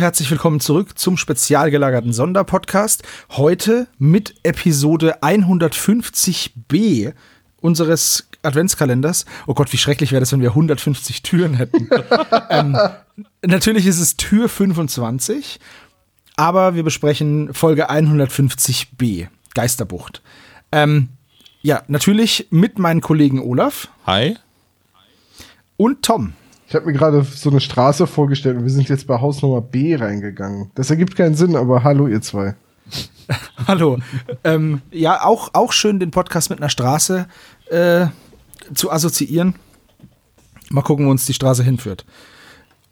Herzlich willkommen zurück zum spezial gelagerten Sonderpodcast. Heute mit Episode 150b unseres Adventskalenders. Oh Gott, wie schrecklich wäre das, wenn wir 150 Türen hätten. ähm, natürlich ist es Tür 25, aber wir besprechen Folge 150b, Geisterbucht. Ähm, ja, natürlich mit meinen Kollegen Olaf. Hi. Und Tom. Ich habe mir gerade so eine Straße vorgestellt und wir sind jetzt bei Hausnummer B reingegangen. Das ergibt keinen Sinn, aber hallo ihr zwei. hallo. ähm, ja, auch, auch schön den Podcast mit einer Straße äh, zu assoziieren. Mal gucken, wo uns die Straße hinführt.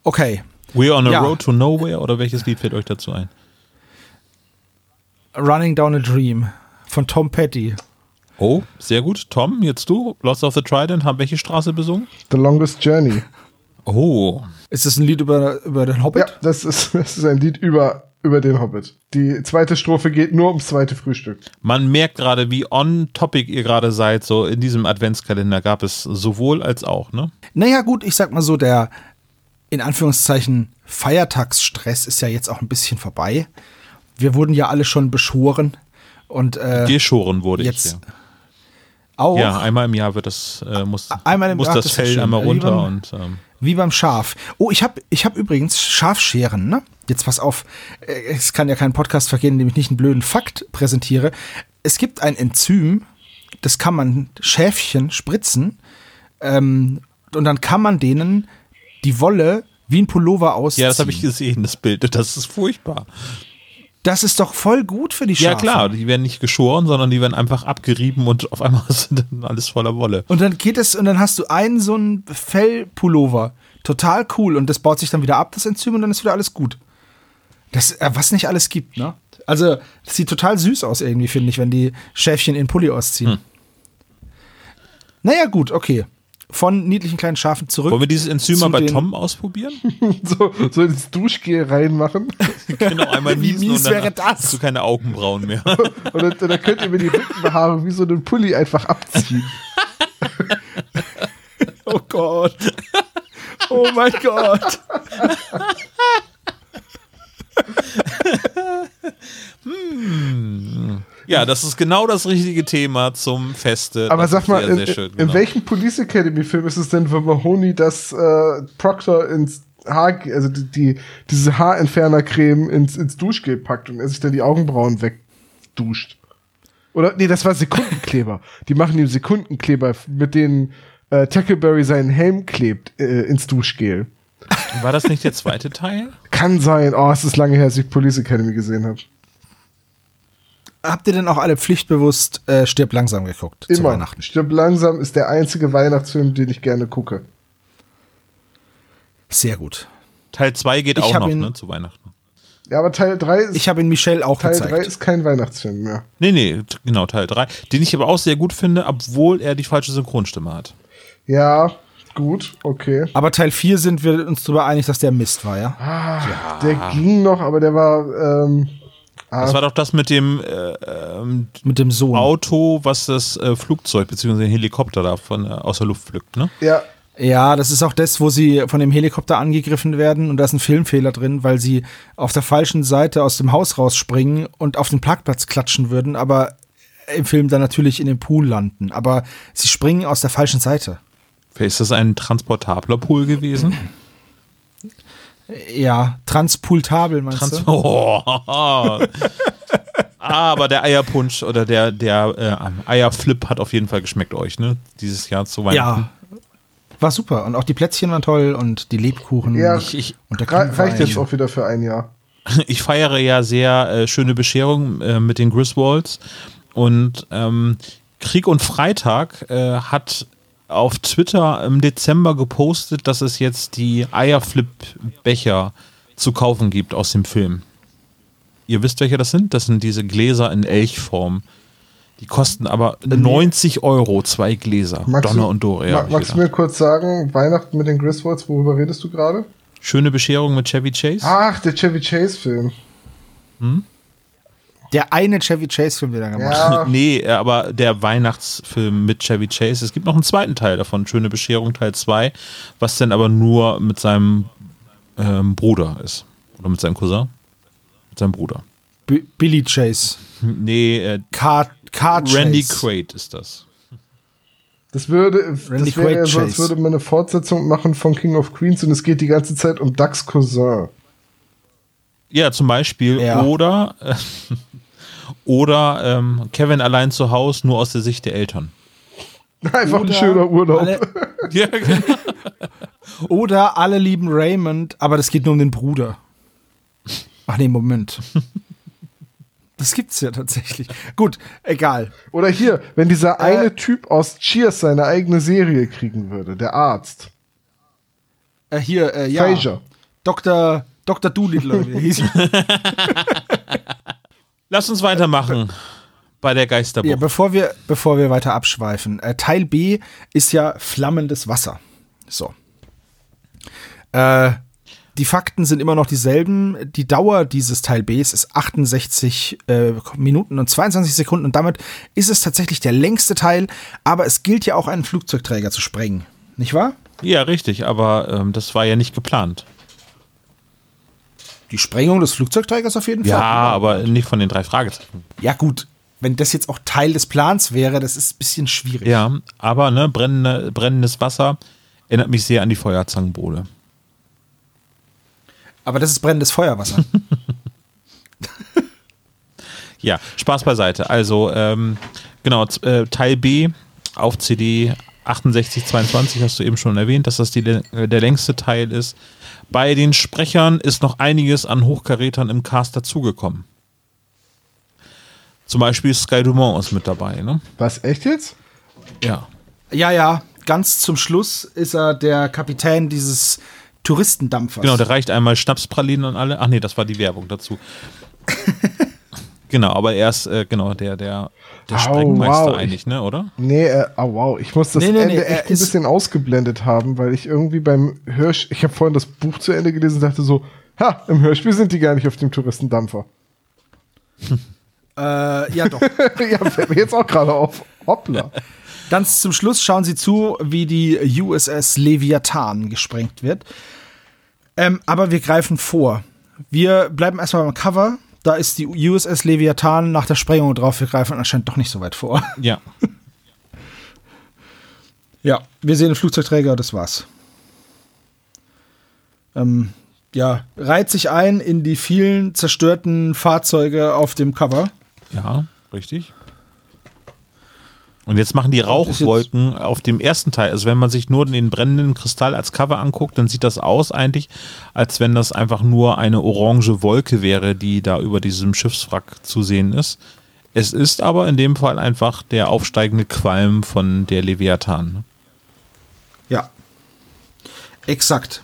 Okay. We're on a ja. road to nowhere oder welches Lied fällt euch dazu ein? Running Down a Dream von Tom Petty. Oh, sehr gut. Tom, jetzt du. Lost of the Trident haben welche Straße besungen? The Longest Journey. Oh. Ist das ein Lied über, über den Hobbit? Ja, das ist, das ist ein Lied über, über den Hobbit. Die zweite Strophe geht nur ums zweite Frühstück. Man merkt gerade, wie on topic ihr gerade seid. So in diesem Adventskalender gab es sowohl als auch, ne? Naja, gut, ich sag mal so, der in Anführungszeichen Feiertagsstress ist ja jetzt auch ein bisschen vorbei. Wir wurden ja alle schon beschoren. Und, äh, Geschoren wurde jetzt, ich, ja. Auch? Ja, einmal im Jahr wird das, äh, muss, einmal im muss Jahr, das das Fell einmal runter und ähm, wie beim Schaf. Oh, ich habe ich hab übrigens Schafscheren, ne? Jetzt pass auf. Äh, es kann ja kein Podcast vergehen, in dem ich nicht einen blöden Fakt präsentiere. Es gibt ein Enzym, das kann man Schäfchen spritzen ähm, und dann kann man denen die Wolle wie ein Pullover ausziehen. Ja, das habe ich gesehen, das Bild. Das ist furchtbar. Das ist doch voll gut für die Schafe. Ja, klar, die werden nicht geschoren, sondern die werden einfach abgerieben und auf einmal sind dann alles voller Wolle. Und dann geht es, und dann hast du einen so einen Fellpullover. Total cool. Und das baut sich dann wieder ab, das Enzym, und dann ist wieder alles gut. Das, äh, was nicht alles gibt, ne? Also, das sieht total süß aus irgendwie, finde ich, wenn die Schäfchen in Pulli ausziehen. Hm. Naja, gut, okay von niedlichen kleinen Schafen zurück. Wollen wir dieses Enzym mal bei Tom ausprobieren? so, so ins Duschgel reinmachen. genau, einmal Wie mies wäre das? Hast du keine Augenbrauen mehr. und dann, dann könnt ihr mir die Rückenhaare wie so einen Pulli einfach abziehen. oh Gott. Oh mein Gott. Ja, das ist genau das richtige Thema zum Feste. Aber das sag mal, sehr, in, sehr schön, in genau. welchem Police Academy Film ist es denn, wenn Mahoney das äh, Proctor ins Haar, also die, die diese Haarentfernercreme ins, ins Duschgel packt und er sich dann die Augenbrauen wegduscht? Oder, nee, das war Sekundenkleber. die machen ihm Sekundenkleber, mit denen äh, Tackleberry seinen Helm klebt äh, ins Duschgel. War das nicht der zweite Teil? Kann sein. Oh, es ist lange her, als ich Police Academy gesehen habe. Habt ihr denn auch alle pflichtbewusst äh, Stirb langsam geguckt Immer. zu Weihnachten? Stirb langsam ist der einzige Weihnachtsfilm, den ich gerne gucke. Sehr gut. Teil 2 geht Ich auch noch, ihn- ne, zu Weihnachten. Ja, aber Teil 3 ist, Ich habe ihn Michelle auch Teil 3 gezeigt. ist kein Weihnachtsfilm mehr. Nee, nee, genau, Teil 3. Den ich aber auch sehr gut finde, obwohl er die falsche Synchronstimme hat. Ja, gut, okay. Aber Teil 4 sind wir uns darüber einig, dass der Mist war, ja? Ah, Der ging noch, aber der war. Ähm, Das war doch das mit dem äh, ähm, Mit dem Sohn. Auto, was das äh, Flugzeug bzw. den Helikopter da von, äh, aus der Luft pflückt, ne? ja, Ja, das ist auch das, wo sie von dem Helikopter angegriffen werden und da ist ein Filmfehler drin, weil sie auf der falschen Seite aus dem Haus rausspringen und auf den Parkplatz klatschen würden, aber im Film dann natürlich in den Pool landen. Aber sie springen aus der falschen Seite. Vielleicht ist das ein transportabler Pool gewesen? Ja, transpultabel meinst Trans du? oh, Aber der Eierpunsch oder der, der äh, Eierflip hat auf jeden Fall geschmeckt euch, ne? Dieses Jahr zu Weihnachten. Ja. War super. Und auch die Plätzchen waren toll und die Lebkuchen. Ja, Ich, ich, und der reicht jetzt auch wieder für ein Jahr. ich feiere ja sehr äh, schöne Bescherung äh, mit den Griswolds und ähm, Krieg und Freitag äh, hat auf Twitter im Dezember gepostet, dass es jetzt die Eierflip-Becher zu kaufen gibt aus dem Film. Ihr wisst, welche das sind? Das sind diese Gläser in Elchform. Die kosten aber 90 Euro, zwei Gläser. Magst Donner du- und Doria. Ma hab ich magst du mir kurz sagen, Weihnachten mit den Griswolds, worüber redest du gerade? Schöne Bescherung mit Chevy Chase? Ach, der Chevy Chase-Film. Der eine Chevy Chase-Film, den er gemacht hat. Ja, Nee, äh, aber der Weihnachtsfilm mit Chevy Chase. Es gibt noch einen zweiten Teil davon, Schöne Bescherung Teil 2, was dann aber nur mit seinem ähm, Bruder ist. Oder mit seinem Cousin? Mit seinem Bruder. B Billy Chase. Nee, äh, Car, Car Chase. Randy Quaid ist das. das würde, Randy das wäre so, als würde man eine Fortsetzung machen von King of Queens und es geht die ganze Zeit um Ducks Cousin. Ja, zum Beispiel. Ja. Oder, äh, oder ähm, Kevin allein zu Hause, nur aus der Sicht der Eltern. Einfach ein Oder schöner Urlaub. Alle, Ja, genau. oder alle lieben Raymond, aber das geht nur um den Bruder. Ach nee, Moment. Das gibt's ja tatsächlich. Gut, egal. Oder hier, wenn dieser Äh. eine Typ aus Cheers seine eigene Serie kriegen würde, der Arzt. Äh, hier, äh, ja. Frasier. Dr. Dr. Doolittle. Lass uns weitermachen bei der Geisterbuch. Ja, bevor wir, bevor wir weiter abschweifen. Äh, Teil B ist ja flammendes Wasser. So. Äh, die Fakten sind immer noch dieselben. Die Dauer dieses Teil B ist 68 äh, Minuten und 22 Sekunden und damit ist es tatsächlich der längste Teil. Aber es gilt ja auch, einen Flugzeugträger zu sprengen. Nicht wahr? ja, richtig, aber ähm, das war ja nicht geplant. Die Sprengung des Flugzeugträgers auf jeden Ja, Fall. aber nicht von den drei Fragezeichen. Ja, gut. Wenn das jetzt auch Teil des Plans wäre, das ist ein bisschen schwierig. Ja, aber ne, brennende, brennendes Wasser erinnert mich sehr an die Feuerzangenbowle. Aber das ist brennendes Feuerwasser. Ja, Spaß beiseite. Also, ähm, genau, äh, Teil B auf CD 6822 hast du eben schon erwähnt, dass das die, äh, der längste Teil ist. Bei den Sprechern ist noch einiges an Hochkarätern im Cast dazugekommen. Zum Beispiel Sky Dumont ist mit dabei, ne? Was, echt jetzt? Ja. Ja, ja, ganz zum Schluss ist er der Kapitän dieses Touristendampfers. Genau, der reicht einmal Schnapspralinen an alle. Ach nee, das war die Werbung dazu. genau, aber er ist, äh, genau, der, der, der Au, Sprengmeister wow, eigentlich, ne, oder? Nee, äh, oh wow, ich muss das Nee, nee, Ende nee, echt ein bisschen ausgeblendet haben, weil ich irgendwie beim Hörspiel, ich habe vorhin das Buch zu Ende gelesen und dachte so, ha, im Hörspiel sind die gar nicht auf dem Touristendampfer. Äh, ja, doch. ja, fällt mir jetzt auch gerade auf. Hoppla. Ganz zum Schluss schauen sie zu, wie die USS Leviathan gesprengt wird. Ähm, aber wir greifen vor. Wir bleiben erstmal beim Cover. Da ist die USS Leviathan nach der Sprengung drauf. Wir greifen anscheinend doch nicht so weit vor. Ja. Ja, wir sehen den Flugzeugträger, das war's. Ähm, ja, reiht sich ein in die vielen zerstörten Fahrzeuge auf dem Cover. Ja, richtig. Und jetzt machen die Rauchwolken auf dem ersten Teil. Also wenn man sich nur den brennenden Kristall als Cover anguckt, dann sieht das aus eigentlich, als wenn das einfach nur eine orange Wolke wäre, die da über diesem Schiffswrack zu sehen ist. Es ist aber in dem Fall einfach der aufsteigende Qualm von der Leviathan. ne? Ja. Exakt.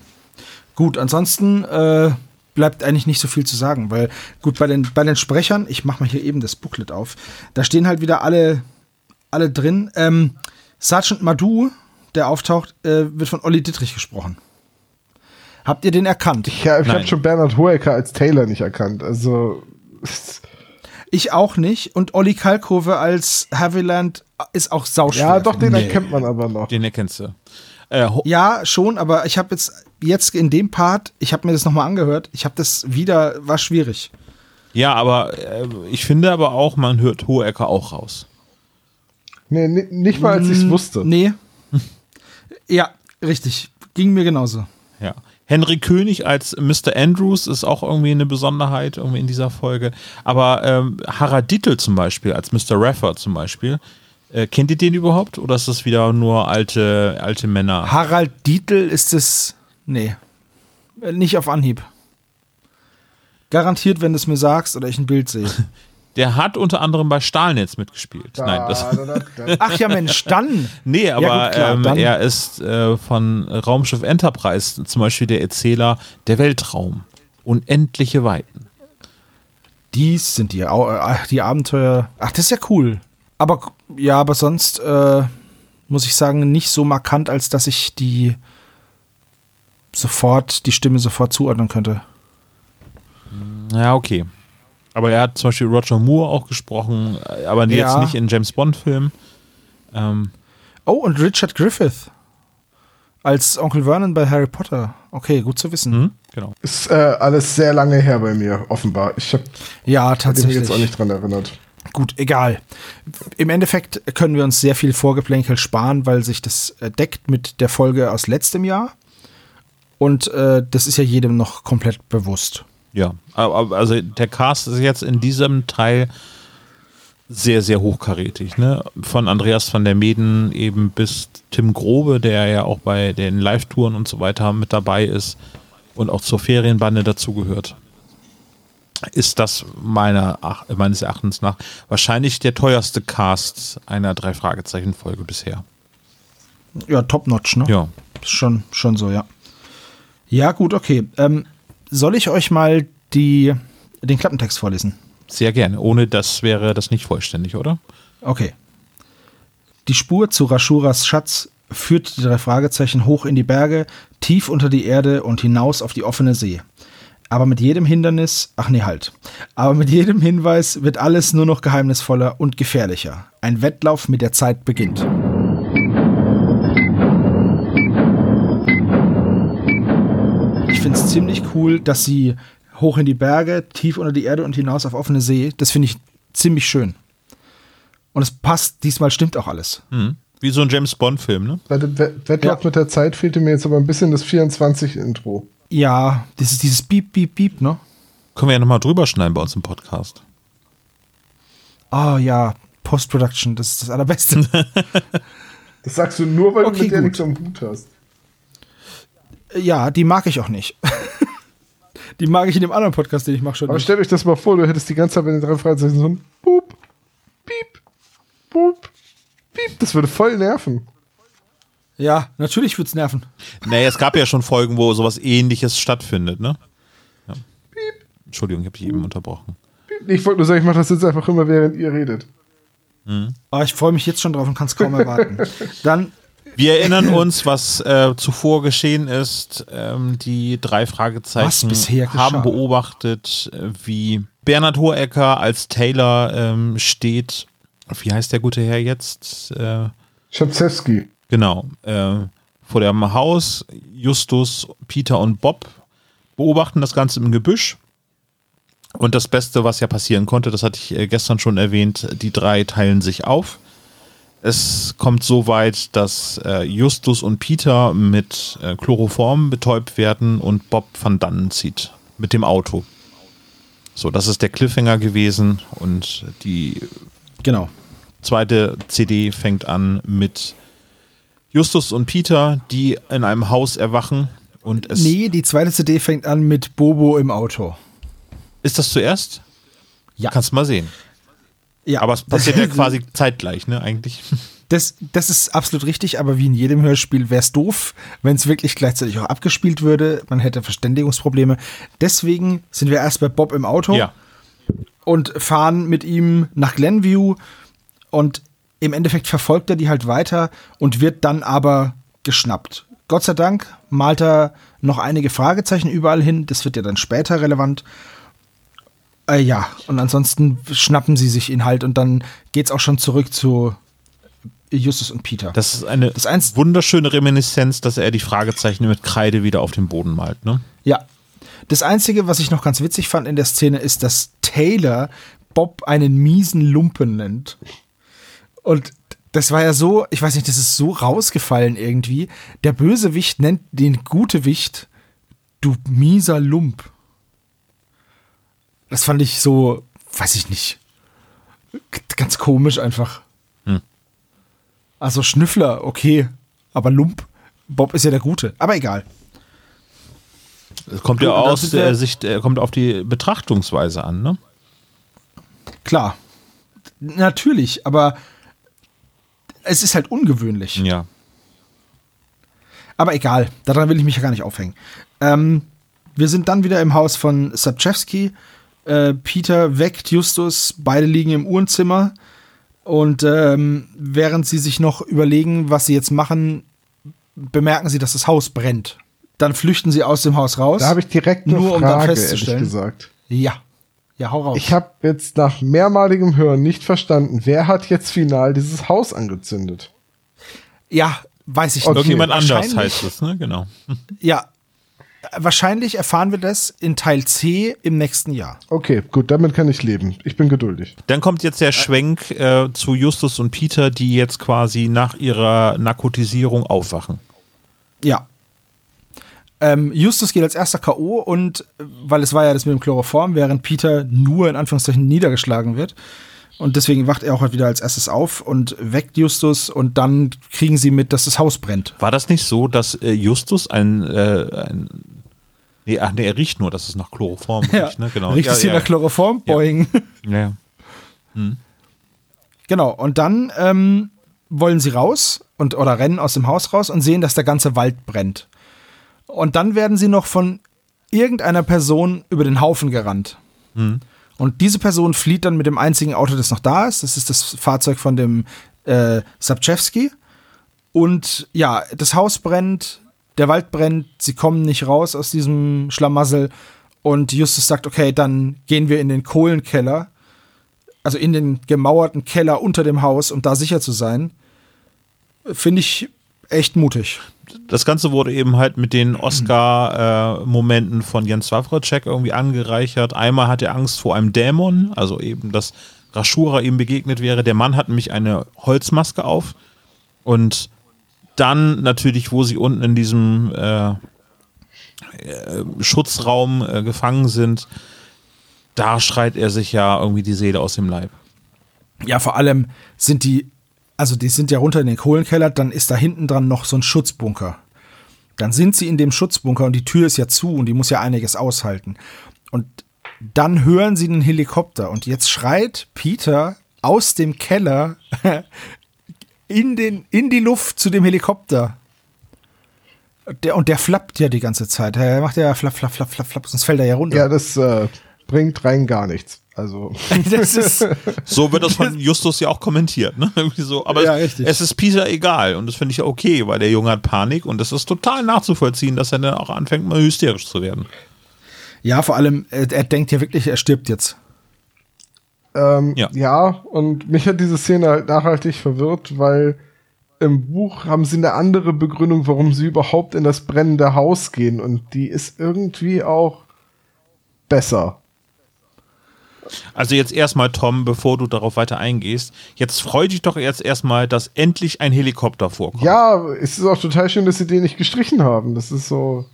Gut, ansonsten äh, bleibt eigentlich nicht so viel zu sagen, weil gut, bei den, bei den Sprechern, ich mache mal hier eben das Booklet auf, da stehen halt wieder alle, alle drin. Ähm, Sergeant Madu, der auftaucht, äh, wird von Olli Dittrich gesprochen. Habt ihr den erkannt? Ich, ja, ich habe schon Bernhard Hoeker als Taylor nicht erkannt. Also, Ich auch nicht. Und Olli Kalkove als Haviland ist auch sauschwer. ja, doch, den Nee. erkennt man aber noch. Den erkennst du. Äh, Ja, schon, aber ich habe jetzt, jetzt in dem Part, ich habe mir das nochmal angehört, ich habe das wieder, war schwierig. ja, aber äh, ich finde aber auch, man hört Hohecker auch raus. Nee, ni- nicht mal, als ich es wusste. Nee. ja, richtig. Ging mir genauso. Ja. Henry König als Mr. Andrews ist auch irgendwie eine Besonderheit irgendwie in dieser Folge. Aber ähm, Harald Dittel zum Beispiel als Mr. Raffer zum Beispiel. Äh, kennt ihr den überhaupt? Oder ist das wieder nur alte, alte Männer? Harald Dietl ist es. Nee. Äh, Nicht auf Anhieb. Garantiert, wenn du es mir sagst oder ich ein Bild sehe. Der hat unter anderem bei Stahlnetz mitgespielt. Nein, das. Da, da, da, da. Ach ja, Mensch, dann. Nee, aber gut, klar, ähm, dann- er ist äh, von Raumschiff Enterprise zum Beispiel der Erzähler Der Weltraum. Unendliche Weiten. Dies sind die, äh, die Abenteuer. Ach, das ist ja cool. Aber ja, aber sonst äh, muss ich sagen, nicht so markant, als dass ich die sofort, die Stimme sofort zuordnen könnte. Ja, okay. Aber er hat zum Beispiel Roger Moore auch gesprochen, äh, aber jetzt Ja. nicht in James Bond-Filmen. Ähm, Oh, und Richard Griffith als Onkel Vernon bei Harry Potter. Okay, gut zu wissen. hm, genau. Ist äh, alles sehr lange her bei mir, offenbar. Ich habe Ja, mich tatsächlich. jetzt auch nicht dran erinnert. Gut, egal. Im Endeffekt können wir uns sehr viel Vorgeplänkel sparen, weil sich das äh, deckt mit der Folge aus letztem Jahr. Und äh, das ist ja jedem noch komplett bewusst. Ja, also der Cast ist jetzt in diesem Teil sehr, sehr hochkarätig. Ne? Von Andreas van der Meden eben bis Tim Grobe, der ja auch bei den Live-Touren und so weiter mit dabei ist und auch zur Ferienbande dazugehört. Ist das meiner, meines Erachtens nach wahrscheinlich der teuerste Cast einer Drei-Fragezeichen-Folge bisher. Ja, top-notch, ne? Ja. Schon, schon so, ja. Ja, gut, okay. Ähm, soll ich euch mal die, den Klappentext vorlesen? Sehr gerne. Ohne das wäre das nicht vollständig, oder? Okay. Die Spur zu Rashuras Schatz führt die drei Fragezeichen hoch in die Berge, tief unter die Erde und hinaus auf die offene See. Aber mit jedem Hindernis, ach nee, halt. Aber mit jedem Hinweis wird alles nur noch geheimnisvoller und gefährlicher. Ein Wettlauf mit der Zeit beginnt. Ziemlich cool, dass sie hoch in die Berge, tief unter die Erde und hinaus auf offene See, das finde ich ziemlich schön. Und es passt, diesmal stimmt auch alles. Mhm. Wie so ein James Bond-Film, ne? Bei dem We- Wettlauf Ja. mit der Zeit fehlte mir jetzt aber ein bisschen das 24-Intro. Ja, das ist dieses Beep, Beep, Beep, ne? Können wir ja nochmal drüber schneiden bei uns im Podcast. Oh ja, Post-Production, das ist das Allerbeste. Das sagst du nur, weil Okay, du mit der gut. nichts am Hut hast. Ja, die mag ich auch nicht. die mag ich in dem anderen Podcast, den ich mache schon Aber nicht. stellt euch das mal vor, du hättest die ganze Zeit bei den drei Fragezeichen so ein Boop, Piep, Boop, Piep. Das würde voll nerven. Ja, natürlich wird's nerven. Naja, es gab ja schon Folgen, wo sowas ähnliches stattfindet, ne? Ja. Entschuldigung, ich habe dich eben unterbrochen. Piep. Ich wollte nur sagen, ich mache das jetzt einfach immer, während ihr redet. Aber ich freue mich jetzt schon drauf und kann es kaum erwarten. Dann, Wir erinnern uns, was äh, zuvor geschehen ist. Ähm, die drei Fragezeichen Was bisher geschah. haben beobachtet, wie Bernhard Hohecker als Taylor ähm, steht. Wie heißt der gute Herr jetzt? Äh, Schabzewski. Genau. Äh, vor dem Haus, Justus, Peter und Bob beobachten das Ganze im Gebüsch. Und das Beste, was ja passieren konnte, das hatte ich äh, gestern schon erwähnt, die drei teilen sich auf. Es kommt so weit, dass äh, Justus und Peter mit äh, Chloroform betäubt werden und Bob van dannen zieht mit dem Auto. So, das ist der Cliffhanger gewesen und die genau. zweite CD fängt an mit Justus und Peter, die in einem Haus erwachen. Und es Nee, die zweite CD fängt an mit Bobo im Auto. ist das zuerst? Ja. Kannst mal sehen. Ja, Aber es passiert ja quasi zeitgleich, ne, eigentlich. Das, das ist absolut richtig, aber wie in jedem Hörspiel wäre es doof, wenn es wirklich gleichzeitig auch abgespielt würde. Man hätte Verständigungsprobleme. Deswegen sind wir erst bei Bob im Auto Ja. und fahren mit ihm nach Glenview und im Endeffekt verfolgt er die halt weiter und wird dann aber geschnappt. Gott sei Dank malt er noch einige Fragezeichen überall hin. Das wird ja dann später relevant. Äh, ja, und ansonsten schnappen sie sich ihn halt und dann geht's auch schon zurück zu Justus und Peter. Das ist eine Das eins- wunderschöne Reminiszenz, dass er die Fragezeichen mit Kreide wieder auf den Boden malt, ne? Ja. Das Einzige, was ich noch ganz witzig fand in der Szene, ist, dass Taylor Bob einen miesen Lumpen nennt. Und das war ja so, ich weiß nicht, das ist so rausgefallen irgendwie. Der Bösewicht nennt den Gutewicht du mieser Lump. Das fand ich so, weiß ich nicht, ganz komisch einfach. Hm. Also Schnüffler, okay, aber Lump, Bob ist ja der Gute, aber egal. Es kommt ja aus der Sicht, äh, kommt auf die Betrachtungsweise an, ne? klar. Natürlich, aber es ist halt ungewöhnlich. Ja. Aber egal, daran will ich mich ja gar nicht aufhängen. Ähm, wir sind dann wieder im Haus von Sapchewski. Äh, Peter weckt Justus, beide liegen im Uhrenzimmer. Und ähm, während sie sich noch überlegen, was sie jetzt machen, bemerken sie, dass das Haus brennt. Dann flüchten sie aus dem Haus raus. Da habe ich direkt eine Nur um dann Frage, ehrlich festzustellen- gesagt. ja. Ja, hau raus. Ich habe jetzt nach mehrmaligem Hören nicht verstanden, wer hat jetzt final dieses Haus angezündet? ja, weiß ich Okay. nicht. Irgendjemand anders heißt es, ne? Genau. Ja. Wahrscheinlich erfahren wir das in Teil C im nächsten Jahr. Okay, gut, damit kann ich leben. Ich bin geduldig. Dann kommt jetzt der Schwenk äh, zu Justus und Peter, die jetzt quasi nach ihrer Narkotisierung aufwachen. Ja. Ähm, Justus geht als erster K.O. und äh, weil es war ja das mit dem Chloroform, während Peter nur in Anführungszeichen niedergeschlagen wird. Und deswegen wacht er auch halt wieder als erstes auf und weckt Justus und dann kriegen sie mit, dass das Haus brennt. War das nicht so, dass äh, Justus ein, äh, ein nee, ach nee, er riecht nur, dass es nach Chloroform riecht, ne? Genau. Riecht es hier ja, nach Chloroform? Ja. Boing. ja. ja. Genau, und dann ähm, wollen sie raus und oder rennen aus dem Haus raus und sehen, dass der ganze Wald brennt. Und dann werden sie noch von irgendeiner Person über den Haufen gerannt. Und diese Person flieht dann mit dem einzigen Auto, das noch da ist. Das ist das Fahrzeug von dem äh, Sapchewski. Und ja, das Haus brennt, der Wald brennt, sie kommen nicht raus aus diesem Schlamassel. Und Justus sagt, okay, dann gehen wir in den Kohlenkeller also in den gemauerten Keller unter dem Haus, um da sicher zu sein, finde ich echt mutig. Das Ganze wurde eben halt mit den Oscar-Momenten von Jens Wawracek irgendwie angereichert. Einmal hat er Angst vor einem Dämon, also eben, dass Rashura ihm begegnet wäre. Der Mann hat nämlich eine Holzmaske auf. Und dann natürlich, wo sie unten in diesem äh, äh, Schutzraum äh, gefangen sind, da schreit er sich ja irgendwie die Seele aus dem Leib. Ja, vor allem sind die, also die sind ja runter in den Kohlenkeller, dann ist da hinten dran noch so ein Schutzbunker. Dann sind sie in dem Schutzbunker und die Tür ist ja zu und die muss ja einiges aushalten. Und dann hören sie einen Helikopter und jetzt schreit Peter aus dem Keller in, den, in die Luft zu dem Helikopter. Der, und der flappt ja die ganze Zeit. Er macht ja flapp, flapp, flapp, flapp, flapp, sonst fällt er ja runter. Ja, das äh, bringt rein gar nichts. Also, das ist, So wird das von Justus ja auch kommentiert, ne? Irgendwie so. Aber Ja, es, es ist Peter egal und das finde ich ja okay, weil der Junge hat Panik und das ist total nachzuvollziehen, dass er dann auch anfängt, mal hysterisch zu werden. ja, vor allem, er, er denkt ja wirklich, er stirbt jetzt. ähm, Ja. ja. und mich hat diese Szene halt nachhaltig verwirrt, weil im Buch haben sie eine andere Begründung, warum sie überhaupt in das brennende Haus gehen und die ist irgendwie auch besser. Also jetzt erstmal, Tom, bevor du darauf weiter eingehst, jetzt freu dich doch jetzt erstmal, dass endlich ein Helikopter vorkommt. Ja, es ist auch total schön, dass sie den nicht gestrichen haben. Das ist so.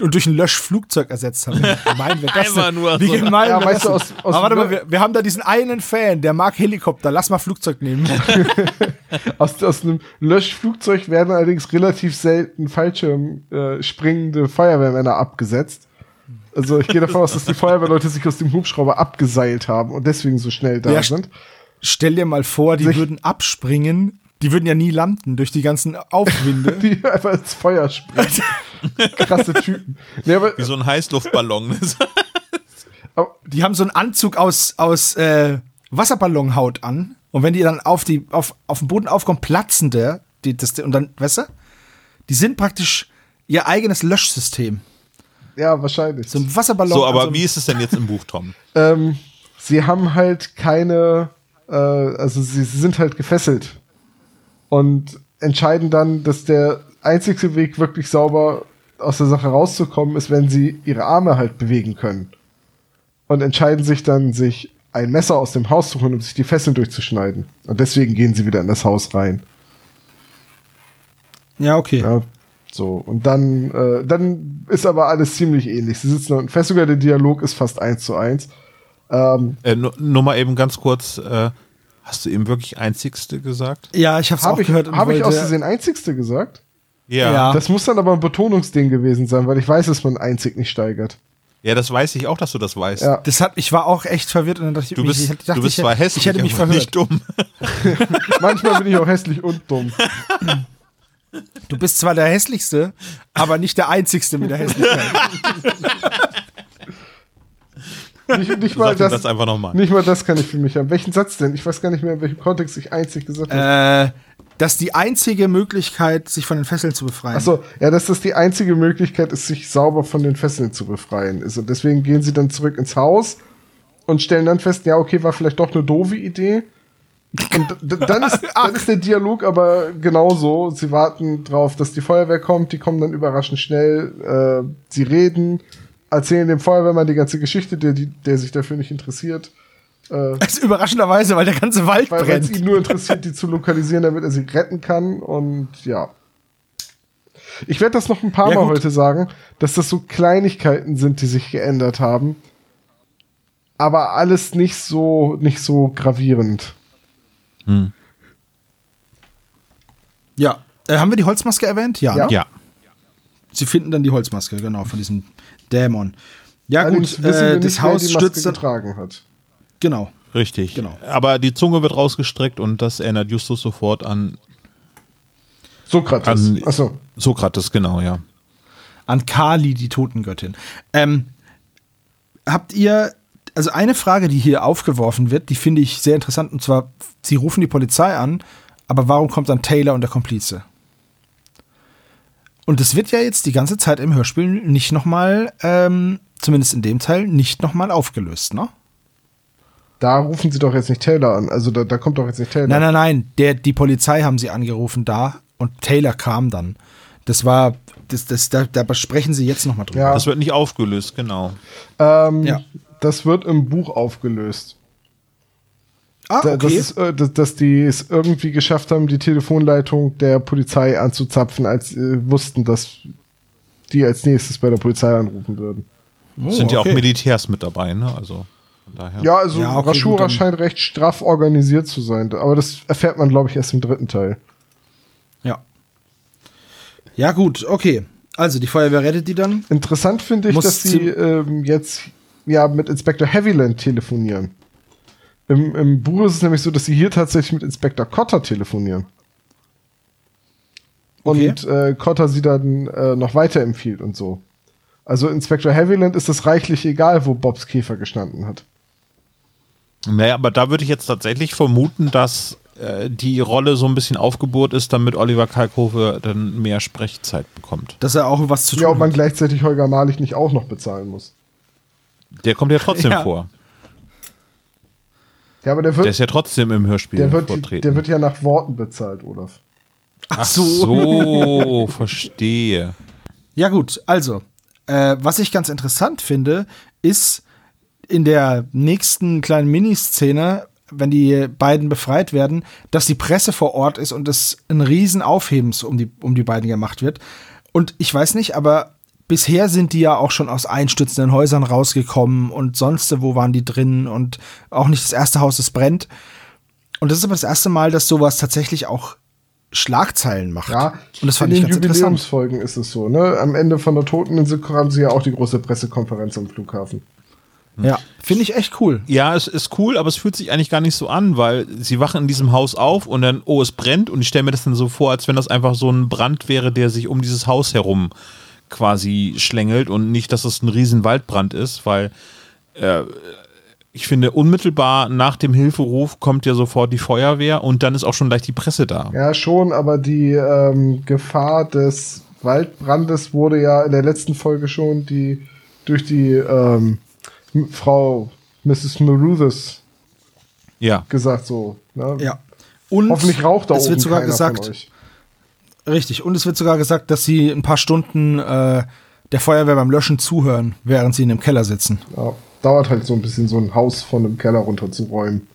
und durch ein Löschflugzeug ersetzt haben. Wie gemein wäre das denn? nur Wie so- gemein Ja, wäre weißt du, das aus- aus Aber warte mal, wir, wir haben da diesen einen Fan, der mag Helikopter. Lass mal Flugzeug nehmen. Aus, aus einem Löschflugzeug werden allerdings relativ selten Fallschirm äh, springende Feuerwehrmänner abgesetzt. Also ich gehe davon aus, dass die Feuerwehrleute sich aus dem Hubschrauber abgeseilt haben und deswegen so schnell da Ja, sind. Stell dir mal vor, die Sich- würden abspringen. Die würden ja nie landen durch die ganzen Aufwinde. Die einfach ins Feuer springen. Krasse Typen. Nee, aber, Wie so ein Heißluftballon. die haben so einen Anzug aus, aus äh, Wasserballonhaut an. Und wenn die dann auf, die, auf, auf den Boden aufkommen, platzen der. Die, das, und dann, weißt du? Die sind praktisch ihr eigenes Löschsystem. Ja, wahrscheinlich. So ein Wasserballon. so, aber also- wie ist es denn jetzt im Buch, Tom? Ähm, sie haben halt keine, äh, also sie, sie sind halt gefesselt und entscheiden dann, dass der einzige Weg, wirklich sauber aus der Sache rauszukommen, ist, wenn sie ihre Arme halt bewegen können. Und entscheiden sich dann, sich ein Messer aus dem Haus zu holen, um sich die Fesseln durchzuschneiden. Und deswegen gehen sie wieder in das Haus rein. Ja, okay. Ja, so. Und dann, äh, dann ist aber alles ziemlich ähnlich. Sie sitzen und fest sogar der Dialog ist fast eins zu eins. Ähm, Äh, nur, nur mal eben ganz kurz, äh, hast du eben wirklich Einzigste gesagt? Ja, ich hab's auch Habe ich, gehört. und hab ich aus Versehen einzigste gesagt? Ja. Das muss dann aber ein Betonungsding gewesen sein, weil ich weiß, dass man einzig nicht steigert. Ja, das weiß ich auch, dass du das weißt. Ja. Das hat, ich war auch echt verwirrt und dann dachte ich, Du bist, ich, ich dachte, du bist ich, zwar hässlich, ich hätte mich aber verhört. nicht dumm. Manchmal bin ich auch hässlich und dumm. Du bist zwar der hässlichste, aber nicht der einzigste mit der Hässlichkeit. Nicht, nicht, mal das, das einfach nochmal. nicht mal das kann ich für mich haben. Welchen Satz denn? Ich weiß gar nicht mehr, in welchem Kontext ich einzig gesagt habe. äh, dass die einzige Möglichkeit, sich von den Fesseln zu befreien. Achso, ja, dass das die einzige Möglichkeit ist, sich sauber von den Fesseln zu befreien. Und deswegen gehen sie dann zurück ins Haus und stellen dann fest, ja, okay, war vielleicht doch eine doofe Idee. Und dann ist, dann ist der Dialog aber genauso. Sie warten drauf, dass die Feuerwehr kommt, die kommen dann überraschend schnell, äh, sie reden, erzählen dem Feuerwehrmann die ganze Geschichte, der, der sich dafür nicht interessiert. Äh, ist überraschenderweise, weil der ganze Wald weil weil es brennt. ihn nur interessiert, die zu lokalisieren, damit er sie retten kann. Und ja. Ich werde das noch ein paar Ja, Mal gut. heute sagen, dass das so Kleinigkeiten sind, die sich geändert haben. Aber alles nicht so, nicht so gravierend. Ja. Äh, haben wir die Holzmaske erwähnt? Ja. Ja. Ne? Ja. Sie finden dann die Holzmaske, genau, von diesem Dämon. Ja, Allerdings gut, äh, nicht, das Haus stürzt dann. getragen hat. Genau. Richtig. Genau. Aber die Zunge wird rausgestreckt und das erinnert Justus sofort an Sokrates. An- Achso. Sokrates, genau, ja. An Kali, die Totengöttin. Ähm, habt ihr, also eine Frage, die hier aufgeworfen wird, die finde ich sehr interessant, und zwar, sie rufen die Polizei an, aber warum kommt dann Taylor und der Komplize? Und es wird ja jetzt die ganze Zeit im Hörspiel nicht nochmal, ähm, zumindest in dem Teil, nicht nochmal aufgelöst, ne? Da rufen sie doch jetzt nicht Taylor an. Also da, da kommt doch jetzt nicht Taylor. Nein, nein, nein, der, die Polizei haben sie angerufen da und Taylor kam dann. Das war, das, das, da, da sprechen sie jetzt nochmal drüber. Ja. Das wird nicht aufgelöst, genau. Ähm, Ja. Das wird im Buch aufgelöst. Ah, Da, das ist, äh, dass, dass die es irgendwie geschafft haben, die Telefonleitung der Polizei anzuzapfen, als sie äh, wussten, dass die als nächstes bei der Polizei anrufen würden. Oh, sind ja auch okay. Militärs mit dabei, ne? Also von daher. Ja, also Ja, okay, Rashura gut, scheint recht straff organisiert zu sein, aber das erfährt man, glaube ich, erst im dritten Teil. Ja. Ja, gut, okay. Also, die Feuerwehr rettet die dann. Interessant finde ich, Muss dass sie ähm, jetzt ja mit Inspector Heavyland telefonieren. Im, Im Buch ist es nämlich so, dass sie hier tatsächlich mit Inspector Cotter telefonieren. Okay. Und äh, Cotter sie dann äh, noch weiterempfiehlt und so. Also Inspector Heavyland ist es reichlich egal, wo Bobs Käfer gestanden hat. Naja, aber da würde ich jetzt tatsächlich vermuten, dass äh, die Rolle so ein bisschen aufgebohrt ist, damit Oliver Kalkofe dann mehr Sprechzeit bekommt. Dass er auch was zu tun Ja, und man hat. gleichzeitig Holger Malich nicht auch noch bezahlen muss. Der kommt ja trotzdem Ja. vor. Ja, aber der Der wird, ist ja trotzdem im Hörspiel der wird, vertreten. der wird ja nach Worten bezahlt, Olaf. Ach so, verstehe. Ja, gut, also, äh, was ich ganz interessant finde, ist in der nächsten kleinen Miniszene, wenn die beiden befreit werden, dass die Presse vor Ort ist und es ein riesen Aufhebens um die, um die beiden gemacht wird. Und ich weiß nicht, aber bisher sind die ja auch schon aus einstürzenden Häusern rausgekommen und sonst wo waren die drin und auch nicht das erste Haus, das brennt. Und das ist aber das erste Mal, dass sowas tatsächlich auch Schlagzeilen macht. Ja, und das fand in ich den ganz interessant. Jubiläumsfolgen ist es so, ne? Am Ende von der Toteninsel haben sie ja auch die große Pressekonferenz am Flughafen. Ja, finde ich echt cool. Ja, es ist cool, aber es fühlt sich eigentlich gar nicht so an, weil sie wachen in diesem Haus auf und dann, oh, es brennt und ich stelle mir das dann so vor, als wenn das einfach so ein Brand wäre, der sich um dieses Haus herum quasi schlängelt und nicht, dass es ein riesen Waldbrand ist, weil äh, ich finde, unmittelbar nach dem Hilferuf kommt ja sofort die Feuerwehr und dann ist auch schon gleich die Presse da. Ja, schon, aber die ähm, Gefahr des Waldbrandes wurde ja in der letzten Folge schon die durch die ähm, Frau Mrs. Maruthers Ja. gesagt so. Ne? Ja. Und Hoffentlich raucht da es oben wird sogar gesagt, von euch. Richtig, und es wird sogar gesagt, dass sie ein paar Stunden äh, der Feuerwehr beim Löschen zuhören, während sie in dem Keller sitzen. Ja, dauert halt so ein bisschen, so ein Haus von einem Keller runterzuräumen.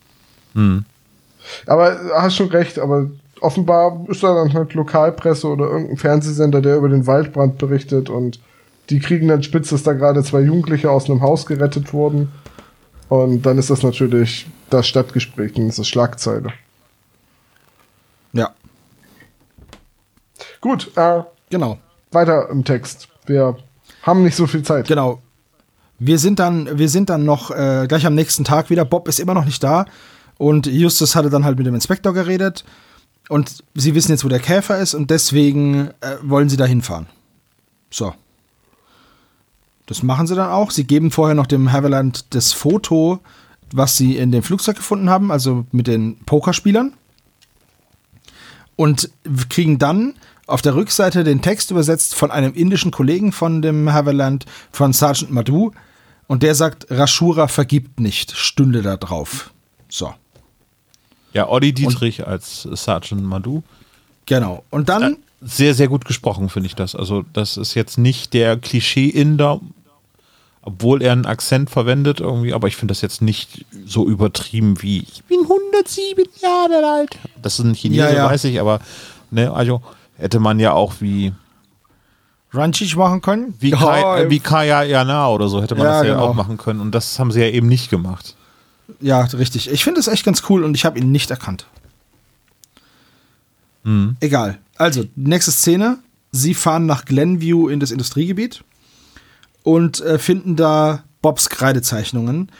Hm. Aber hast schon recht, aber offenbar ist da dann halt Lokalpresse oder irgendein Fernsehsender, der über den Waldbrand berichtet und die kriegen dann spitz, dass da gerade zwei Jugendliche aus einem Haus gerettet wurden. Und dann ist das natürlich das Stadtgespräch, dann ist das Schlagzeile. Ja, Gut, äh, genau. weiter im Text. Wir haben nicht so viel Zeit. Genau. Wir sind dann, wir sind dann noch äh, gleich am nächsten Tag wieder. Bob ist immer noch nicht da. Und Justus hatte dann halt mit dem Inspektor geredet. Und sie wissen jetzt, wo der Käfer ist. Und deswegen äh, wollen sie da hinfahren. So. Das machen sie dann auch. Sie geben vorher noch dem Haviland das Foto, was sie in dem Flugzeug gefunden haben, also mit den Pokerspielern. Und kriegen dann auf der Rückseite den Text übersetzt von einem indischen Kollegen von dem Haviland, von Sergeant Madhu. Und der sagt, Rashura vergibt nicht, stünde da drauf. So. Ja, Olli Dietrich als Sergeant Madhu. Genau. Und dann. Sehr, sehr gut gesprochen, finde ich das. Also, das ist jetzt nicht der Klischee-Inder, obwohl er einen Akzent verwendet irgendwie, aber ich finde das jetzt nicht so übertrieben wie ich bin 107 Jahre alt. Das ist ein Chinese, Ja, ja. weiß ich, aber ne, also hätte man ja auch wie Ranchig machen können? wie, Ja, Kai, äh, wie Kaya Jana oder so hätte man Ja, das ja genau. auch machen können und das haben sie ja eben nicht gemacht. Ja, richtig. Ich finde es echt ganz cool und ich habe ihn nicht erkannt. Egal. Also, nächste Szene. Sie fahren nach Glenview in das Industriegebiet und äh, finden da Bobs Kreidezeichnungen,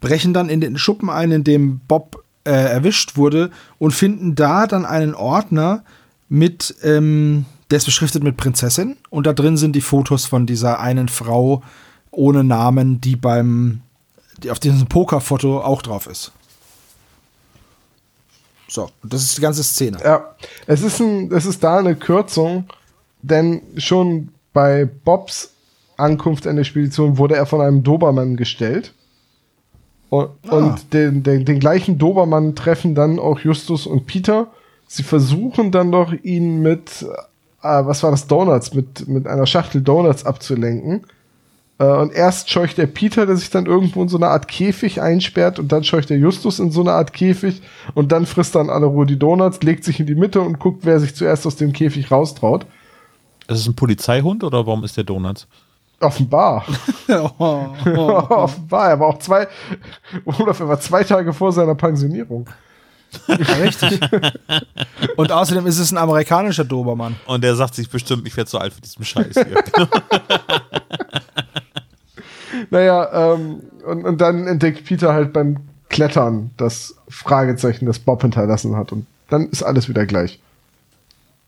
brechen dann in den Schuppen ein, in dem Bob äh, erwischt wurde und finden da dann einen Ordner mit, ähm, der ist beschriftet mit Prinzessin und da drin sind die Fotos von dieser einen Frau ohne Namen, die beim, die auf diesem Pokerfoto auch drauf ist. So, das ist die ganze Szene. Ja, es ist, ein, es ist da eine Kürzung, denn schon bei Bobs Ankunft an der Spedition wurde er von einem Dobermann gestellt. Und, Ah. und den, den, den gleichen Dobermann treffen dann auch Justus und Peter. Sie versuchen dann doch, ihn mit, äh, was war das, Donuts, mit, mit einer Schachtel Donuts abzulenken. Äh, und erst scheucht der Peter, der sich dann irgendwo in so eine Art Käfig einsperrt und dann scheucht der Justus in so eine Art Käfig und dann frisst dann alle Ruhe die Donuts, legt sich in die Mitte und guckt, wer sich zuerst aus dem Käfig raustraut. Ist es ein Polizeihund oder warum ist der Donuts? Offenbar. Offenbar. Er war auch zwei, Olaf, er war zwei Tage vor seiner Pensionierung. Ja, richtig. Und außerdem ist es ein amerikanischer Dobermann. Und der sagt sich bestimmt, ich werde zu alt für diesen Scheiß hier. Naja, ähm, und, und dann entdeckt Peter halt beim Klettern das Fragezeichen, das Bob hinterlassen hat. Und dann ist alles wieder gleich.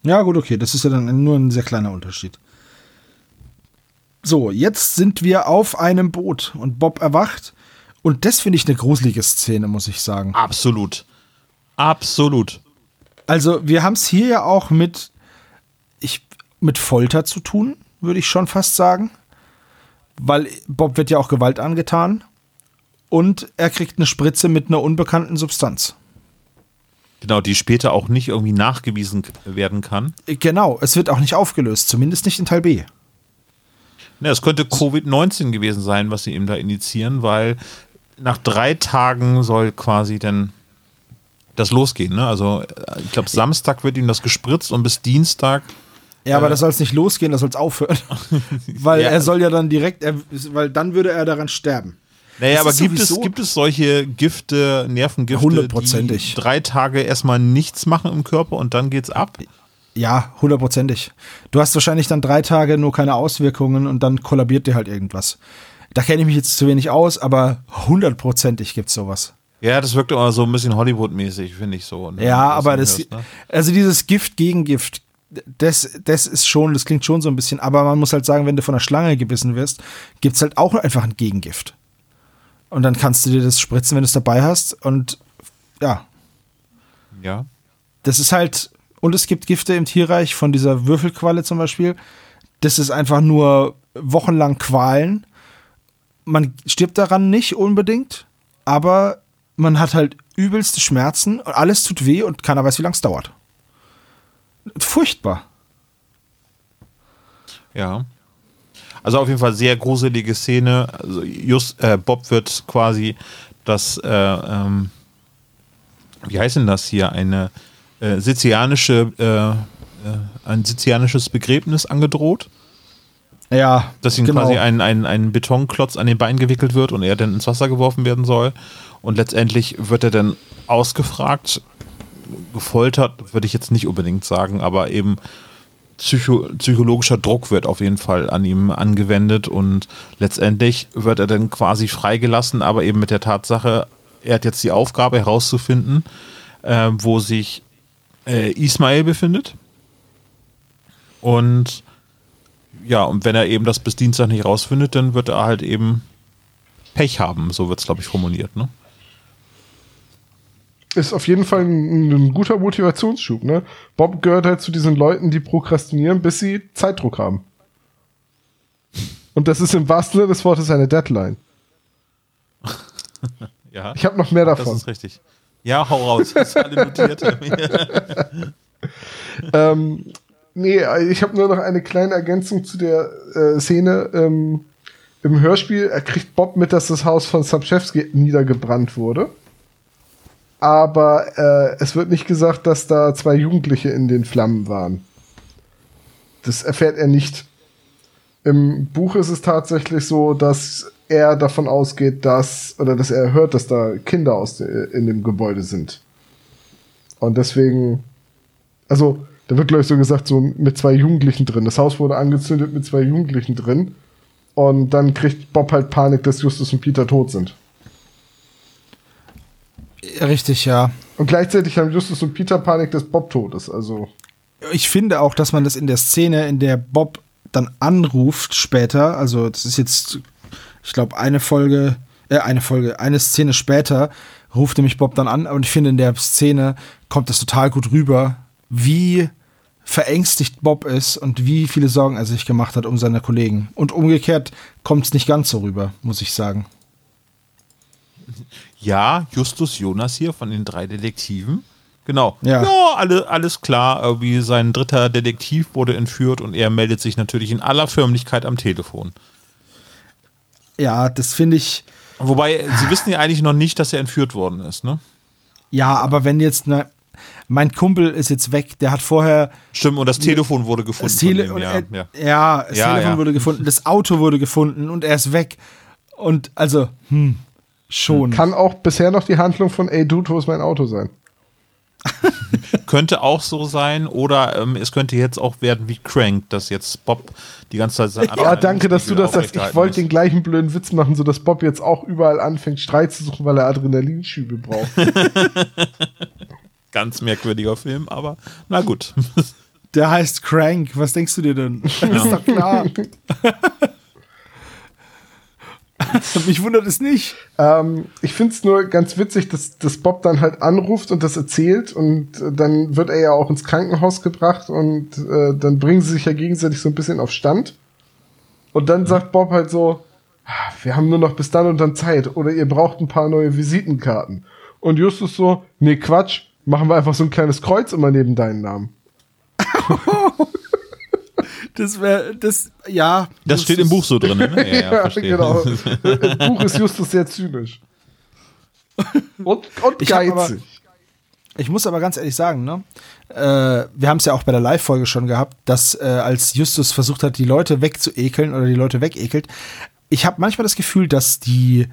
Ja, gut, okay. Das ist ja dann nur ein sehr kleiner Unterschied. So, jetzt sind wir auf einem Boot und Bob erwacht. Und das finde ich eine gruselige Szene, muss ich sagen. Absolut. Absolut. Also, wir haben es hier ja auch mit, ich, mit Folter zu tun, würde ich schon fast sagen. Weil Bob wird ja auch Gewalt angetan. Und er kriegt eine Spritze mit einer unbekannten Substanz. Genau, die später auch nicht irgendwie nachgewiesen werden kann. Genau, es wird auch nicht aufgelöst, zumindest nicht in Teil B. Ne, es könnte Covid-19 gewesen sein, was sie ihm da initiieren, weil nach drei Tagen soll quasi dann das losgehen. Ne? Also äh, ich glaube, Samstag wird ihm das gespritzt und bis Dienstag Ja, aber da soll es nicht losgehen, da soll es aufhören. weil Ja. er soll ja dann direkt, er, weil dann würde er daran sterben. Naja, Das aber gibt es, gibt es solche Gifte, Nervengifte, Hundertprozentig. die drei Tage erstmal nichts machen im Körper und dann geht's ab? Ja, hundertprozentig. Du hast wahrscheinlich dann drei Tage nur keine Auswirkungen und dann kollabiert dir halt irgendwas. Da kenne ich mich jetzt zu wenig aus, aber hundertprozentig gibt's sowas. Ja, das wirkt immer so ein bisschen Hollywood-mäßig, finde ich so. ne? Ja, aber das, hörst, ne? also dieses Gift gegen Gift, das, das ist schon, das klingt schon so ein bisschen, aber man muss halt sagen, wenn du von einer Schlange gebissen wirst, gibt's halt auch einfach ein Gegengift. Und dann kannst du dir das spritzen, wenn du es dabei hast und ja, Ja. das ist halt, und es gibt Gifte im Tierreich von dieser Würfelqualle zum Beispiel. Das ist einfach nur wochenlang Qualen. Man stirbt daran nicht unbedingt, aber man hat halt übelste Schmerzen und alles tut weh und keiner weiß, wie lange es dauert. Furchtbar. Ja. Also auf jeden Fall sehr gruselige Szene. Also just, äh, Bob wird quasi das, äh, ähm, wie heißt denn das hier, eine äh, sizilianische, äh, äh, ein sizilianisches Begräbnis angedroht, Ja, dass ihm genau. quasi ein, ein, ein Betonklotz an den Bein gewickelt wird und er dann ins Wasser geworfen werden soll. Und letztendlich wird er dann ausgefragt, gefoltert, würde ich jetzt nicht unbedingt sagen, aber eben Psycho psychologischer Druck wird auf jeden Fall an ihm angewendet und letztendlich wird er dann quasi freigelassen, aber eben mit der Tatsache, er hat jetzt die Aufgabe herauszufinden, äh, wo sich äh, Ismail befindet. Und ja, und wenn er eben das bis Dienstag nicht rausfindet, dann wird er halt eben Pech haben, so wird es, glaube ich, formuliert, ne? Ist auf jeden Fall ein, ein, guter Motivationsschub, ne? Bob gehört halt zu diesen Leuten, die prokrastinieren, bis sie Zeitdruck haben. Und das ist im wahrsten Sinne des Wortes eine Deadline. ja. Ich habe noch mehr davon. Das ist richtig. Ja, hau raus. Das ist alle notiert. ähm, nee, ich habe nur noch eine kleine Ergänzung zu der äh, Szene. Ähm, Im Hörspiel erkriegt Bob mit, dass das Haus von Sapchewski niedergebrannt wurde aber äh, es wird nicht gesagt, dass da zwei Jugendliche in den Flammen waren. Das erfährt er nicht. Im Buch ist es tatsächlich so, dass er davon ausgeht, dass, oder dass er hört, dass da Kinder aus de, in dem Gebäude sind. Und deswegen, also, da wird, glaube ich, so gesagt, so mit zwei Jugendlichen drin. Das Haus wurde angezündet mit zwei Jugendlichen drin. Und dann kriegt Bob halt Panik, dass Justus und Peter tot sind. Richtig, ja. Und gleichzeitig haben Justus und Peter Panik, dass Bob tot ist. Also. Ich finde auch, dass man das in der Szene, in der Bob dann anruft später, also das ist jetzt, ich glaube, eine Folge, äh, eine Folge, eine Szene später, ruft nämlich Bob dann an. Und ich finde, in der Szene kommt das total gut rüber, wie verängstigt Bob ist und wie viele Sorgen er sich gemacht hat um seine Kollegen. Und umgekehrt kommt es nicht ganz so rüber, muss ich sagen. Ja, Justus Jonas hier von den drei Detektiven. Genau. Ja, ja alle, alles klar. Irgendwie sein dritter Detektiv wurde entführt und er meldet sich natürlich in aller Förmlichkeit am Telefon. Ja, das finde ich. Wobei, Sie wissen ja eigentlich noch nicht, dass er entführt worden ist, ne? Ja, aber wenn jetzt ne, mein Kumpel ist jetzt weg, der hat vorher. Stimmt, und das Telefon wurde gefunden. Das Tele ihm, ja, ja. ja, das ja, Telefon wurde gefunden, das Auto wurde gefunden und er ist weg. Und also, hm. Schon. Kann auch bisher noch die Handlung von Ey Dude, wo ist mein Auto sein? könnte auch so sein oder ähm, es könnte jetzt auch werden wie Crank, dass jetzt Bob die ganze Zeit sein Ja, danke, dass du das sagst. Ich wollte den gleichen blöden Witz machen, sodass Bob jetzt auch überall anfängt, Streit zu suchen, weil er Adrenalinschübe braucht. Ganz merkwürdiger Film, aber na gut. Der heißt Crank. Was denkst du dir denn? Ja. Ist doch klar. Mich wundert es nicht. Ähm, ich finde es nur ganz witzig, dass, dass Bob dann halt anruft und das erzählt und äh, dann wird er ja auch ins Krankenhaus gebracht und äh, dann bringen sie sich ja gegenseitig so ein bisschen auf Stand. Und dann sagt Bob halt so, ah, wir haben nur noch bis dann und dann Zeit oder ihr braucht ein paar neue Visitenkarten. Und Justus so, nee, Quatsch, machen wir einfach so ein kleines Kreuz immer neben deinen Namen. Das wäre, das, ja. Das steht im Buch so drin, ne? Ja, ja, genau. Im Buch ist Justus sehr zynisch. Und, und geizig. Aber, ich muss aber ganz ehrlich sagen, ne? Äh, wir haben es ja auch bei der Live-Folge schon gehabt, dass äh, als Justus versucht hat, die Leute wegzuekeln oder die Leute wegekelt, ich habe manchmal das Gefühl, dass die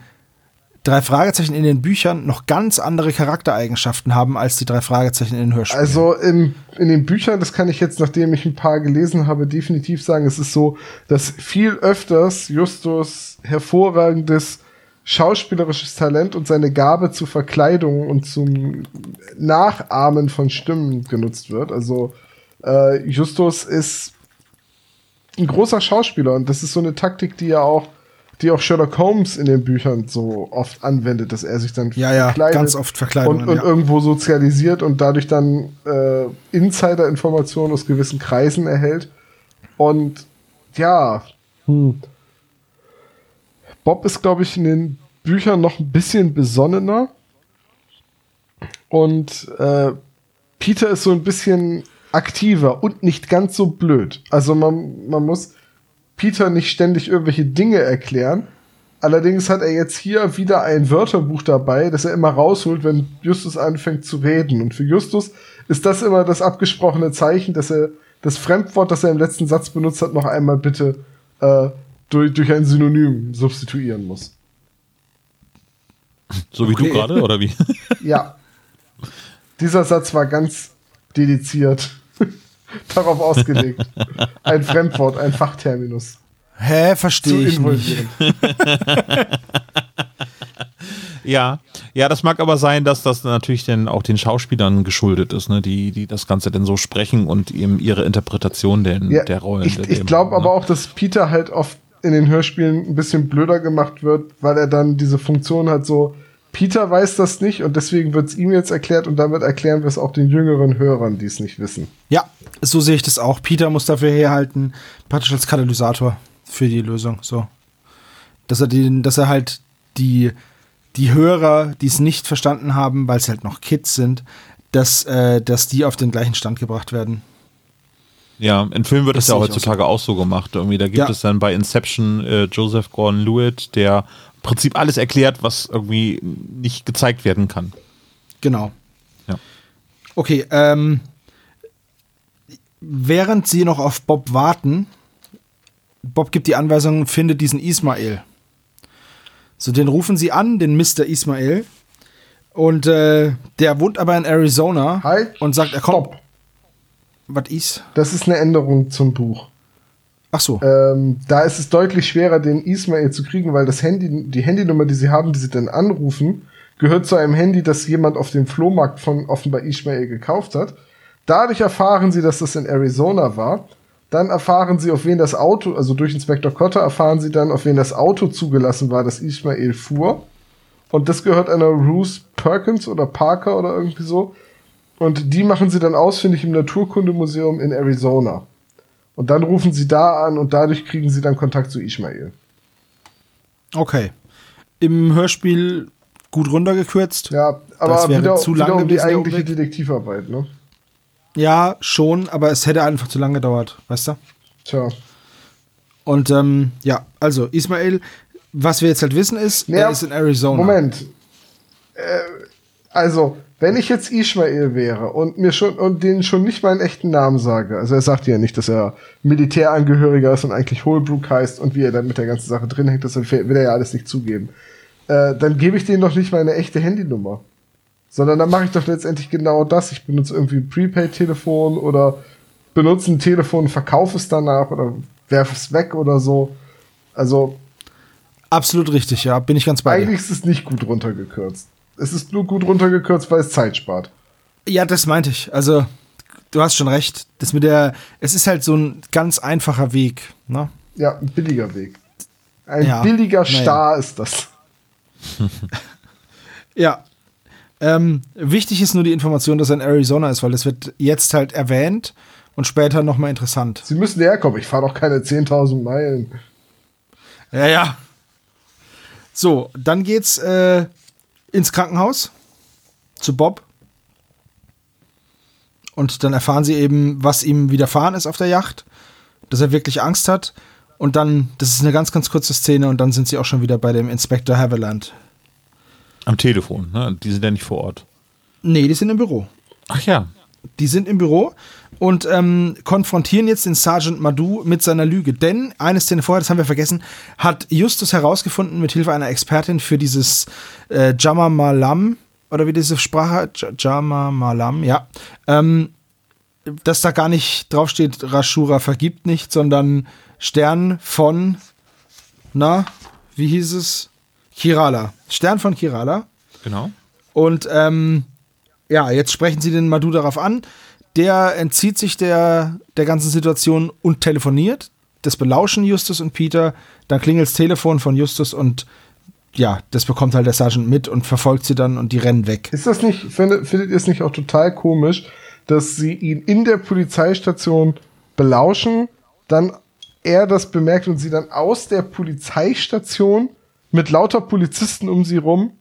drei Fragezeichen in den Büchern noch ganz andere Charaktereigenschaften haben als die drei Fragezeichen in den Hörspielen. Also in, in den Büchern, das kann ich jetzt, nachdem ich ein paar gelesen habe, definitiv sagen, es ist so, dass viel öfters Justus hervorragendes schauspielerisches Talent und seine Gabe zur Verkleidung und zum Nachahmen von Stimmen genutzt wird. Also äh, Justus ist ein großer Schauspieler und das ist so eine Taktik, die er auch die auch Sherlock Holmes in den Büchern so oft anwendet, dass er sich dann ja, ja, verkleidet ganz oft Verkleidungen, und, und ja. irgendwo sozialisiert und dadurch dann äh, Insider-Informationen aus gewissen Kreisen erhält. Und ja, hm. Bob ist, glaube ich, in den Büchern noch ein bisschen besonnener. Und äh, Peter ist so ein bisschen aktiver und nicht ganz so blöd. Also man, man muss Peter nicht ständig irgendwelche Dinge erklären. Allerdings hat er jetzt hier wieder ein Wörterbuch dabei, das er immer rausholt, wenn Justus anfängt zu reden. Und für Justus ist das immer das abgesprochene Zeichen, dass er das Fremdwort, das er im letzten Satz benutzt hat, noch einmal bitte äh, durch, durch ein Synonym substituieren muss. So wie okay. du gerade, oder wie? ja. Dieser Satz war ganz dediziert. Darauf ausgelegt. Ein Fremdwort, ein Fachterminus. Hä, verstehe ich nicht. involvieren. Ja, ja, das mag aber sein, dass das natürlich dann auch den Schauspielern geschuldet ist, ne, die, die das Ganze dann so sprechen und eben ihre Interpretation den, Ja, der Rollen. ich ich glaube haben, aber ne? auch, dass Peter halt oft in den Hörspielen ein bisschen blöder gemacht wird, weil er dann diese Funktion hat, so, Peter weiß das nicht und deswegen wird es ihm jetzt erklärt und damit erklären wir es auch den jüngeren Hörern, die es nicht wissen. Ja, so sehe ich das auch. Peter muss dafür herhalten, praktisch als Katalysator für die Lösung. So. Dass er, den, dass er halt die, die Hörer, die es nicht verstanden haben, weil es halt noch Kids sind, dass, äh, dass die auf den gleichen Stand gebracht werden. Ja, in Filmen wird Das das ja ich auch heutzutage auch so gemacht. Irgendwie, da gibt Ja. es dann bei Inception äh, Joseph Gordon-Lewitt, der Prinzip alles erklärt, was irgendwie nicht gezeigt werden kann. Genau. Ja. Okay, ähm, während sie noch auf Bob warten, Bob gibt die Anweisung, finde diesen Ismael. So, den rufen sie an, den Mr. Ismael. Und äh, der wohnt aber in Arizona Halt, und sagt, er kommt. Stopp. Was ist? Das ist eine Änderung zum Buch. Ach so. Ähm, da ist es deutlich schwerer, den Ismail zu kriegen, weil das Handy, die Handynummer, die sie haben, die sie dann anrufen, gehört zu einem Handy, das jemand auf dem Flohmarkt von offenbar Ismail gekauft hat. Dadurch erfahren sie, dass das in Arizona war. Dann erfahren sie, auf wen das Auto, also durch Inspektor Cotter erfahren sie dann, auf wen das Auto zugelassen war, das Ismail fuhr. Und das gehört einer Ruth Perkins oder Parker oder irgendwie so. Und die machen sie dann ausfindig im Naturkundemuseum in Arizona. Und dann rufen sie da an und dadurch kriegen sie dann Kontakt zu Ismail. Okay. Im Hörspiel gut runtergekürzt. Ja, aber Das wäre wieder, zu wieder lang um die eigentliche. Detektivarbeit, ne? Ja, schon, aber es hätte einfach zu lange gedauert, weißt du? Tja. Und ähm, ja, also Ismael, was wir jetzt halt wissen ist, Ja, er ist in Arizona. Moment. Äh, also, wenn ich jetzt Ismail wäre und mir schon und denen schon nicht meinen echten Namen sage, also er sagt ja nicht, dass er Militärangehöriger ist und eigentlich Holbrook heißt und wie er dann mit der ganzen Sache drin hängt, das will er ja alles nicht zugeben. Äh, dann gebe ich denen doch nicht meine echte Handynummer. Sondern dann mache ich doch letztendlich genau das. Ich benutze irgendwie ein Prepaid-Telefon oder benutze ein Telefon, verkaufe es danach oder werfe es weg oder so. Also Absolut richtig, ja, bin ich ganz bei dir. eigentlich ist es nicht gut runtergekürzt. Es ist nur gut runtergekürzt, weil es Zeit spart. Ja, das meinte ich. Also, du hast schon recht. Das mit der, es ist halt so ein ganz einfacher Weg, ne? Ja, ein billiger Weg. Ein Ja, billiger naja. Star ist das. Ja. Ähm, wichtig ist nur die Information, dass er in Arizona ist, weil das wird jetzt halt erwähnt und später nochmal interessant. Sie müssen herkommen. Ich fahre doch keine 10.000 Meilen. Ja, ja. So, dann geht's äh, ins Krankenhaus zu Bob. Und dann erfahren sie eben, was ihm widerfahren ist auf der Yacht, dass er wirklich Angst hat. Und dann, das ist eine ganz, ganz kurze Szene, und dann sind sie auch schon wieder bei dem Inspektor Haviland. Am Telefon, ne? Die sind ja nicht vor Ort. Nee, die sind im Büro. Ach ja. Die sind im Büro und ähm, konfrontieren jetzt den Sergeant Madou mit seiner Lüge. Denn, eine Szene vorher, das haben wir vergessen, hat Justus herausgefunden, mit Hilfe einer Expertin für dieses äh, Jama Malam, oder wie diese Sprache, Jama Malam, ja, ähm, dass da gar nicht draufsteht, Rashura vergibt nicht, sondern Stern von, na, wie hieß es? Kirala. Stern von Kirala. Genau. Und ähm, ja, jetzt sprechen sie den Madu darauf an. Der entzieht sich der, der ganzen Situation und telefoniert. Das belauschen Justus und Peter. Dann klingelt das Telefon von Justus und ja, das bekommt halt der Sergeant mit und verfolgt sie dann und die rennen weg. Ist das nicht, findet, findet ihr es nicht auch total komisch, dass sie ihn in der Polizeistation belauschen, dann er das bemerkt und sie dann aus der Polizeistation mit lauter Polizisten um sie rum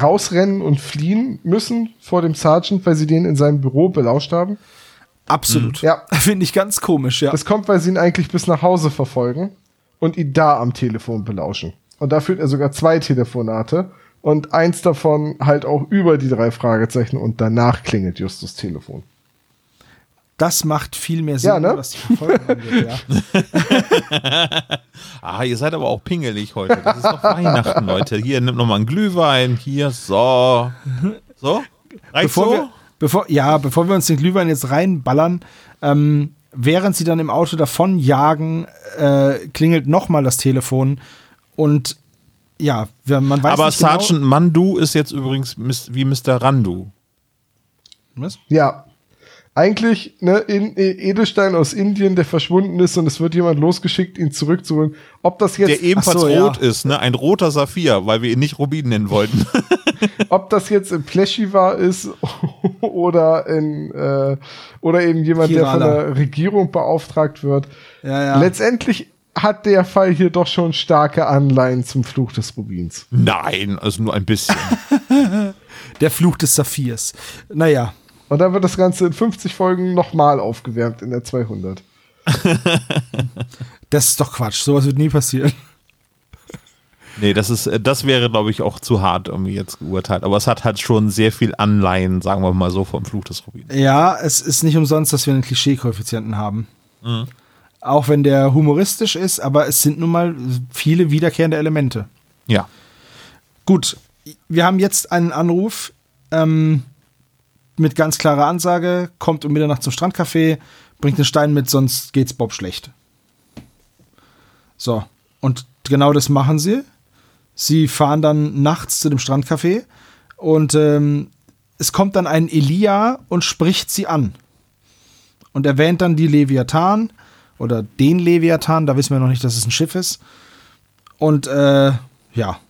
rausrennen und fliehen müssen vor dem Sergeant, weil sie den in seinem Büro belauscht haben? Absolut. Ja. Finde ich ganz komisch, ja. Das kommt, weil sie ihn eigentlich bis nach Hause verfolgen und ihn da am Telefon belauschen. Und da führt er sogar zwei Telefonate und eins davon halt auch über die drei Fragezeichen und danach klingelt Justus Telefon. Das macht viel mehr Sinn, Ja, ne? was die Verfolgung angeht, ja. Ah, ihr seid aber auch pingelig heute. Das ist doch Weihnachten, Leute. Hier, nimm noch mal einen Glühwein. Hier, so. So? Reicht Bevor so? wir, bevor, ja, bevor wir uns den Glühwein jetzt reinballern, ähm, während sie dann im Auto davon jagen, äh, klingelt nochmal das Telefon und ja, wir- man weiß Aber nicht Sergeant genau. Mandu ist jetzt übrigens wie Mr. Randu. Was? Ja. Eigentlich, ne, in, E- Edelstein aus Indien, der verschwunden ist und es wird jemand losgeschickt, ihn zurückzuholen. Ob das jetzt, Der ebenfalls so, ja. rot ist, ne? Ein roter Saphir, weil wir ihn nicht Rubin nennen wollten. ob das jetzt in Pleschiva ist oder in, äh, oder eben jemand, der von der Regierung beauftragt wird. Ja, ja. Letztendlich hat der Fall hier doch schon starke Anleihen zum Fluch des Rubins. Nein, also nur ein bisschen. Der Fluch des Saphirs. Naja, Und dann wird das Ganze in 50 Folgen nochmal aufgewärmt in der 200. das ist doch Quatsch. Sowas wird nie passieren. Nee, das ist, äh, das wäre, glaube ich, auch zu hart irgendwie jetzt geurteilt. Aber es hat halt schon sehr viel Anleihen, sagen wir mal so, vom Fluch des Rubins. Ja, es ist nicht umsonst, dass wir einen Klischee-Koeffizienten haben. Auch wenn der humoristisch ist, aber es sind nun mal viele wiederkehrende Elemente. Ja. Gut, wir haben jetzt einen Anruf ähm, mit ganz klarer Ansage, kommt um Mitternacht zum Strandcafé, bringt einen Stein mit, sonst geht's Bob schlecht. So, und genau das machen sie. Sie fahren dann nachts zu dem Strandcafé und ähm, es kommt dann ein Elia und spricht sie an. Und erwähnt dann die Leviathan oder den Leviathan, da wissen wir noch nicht, dass es ein Schiff ist. Und äh, ja,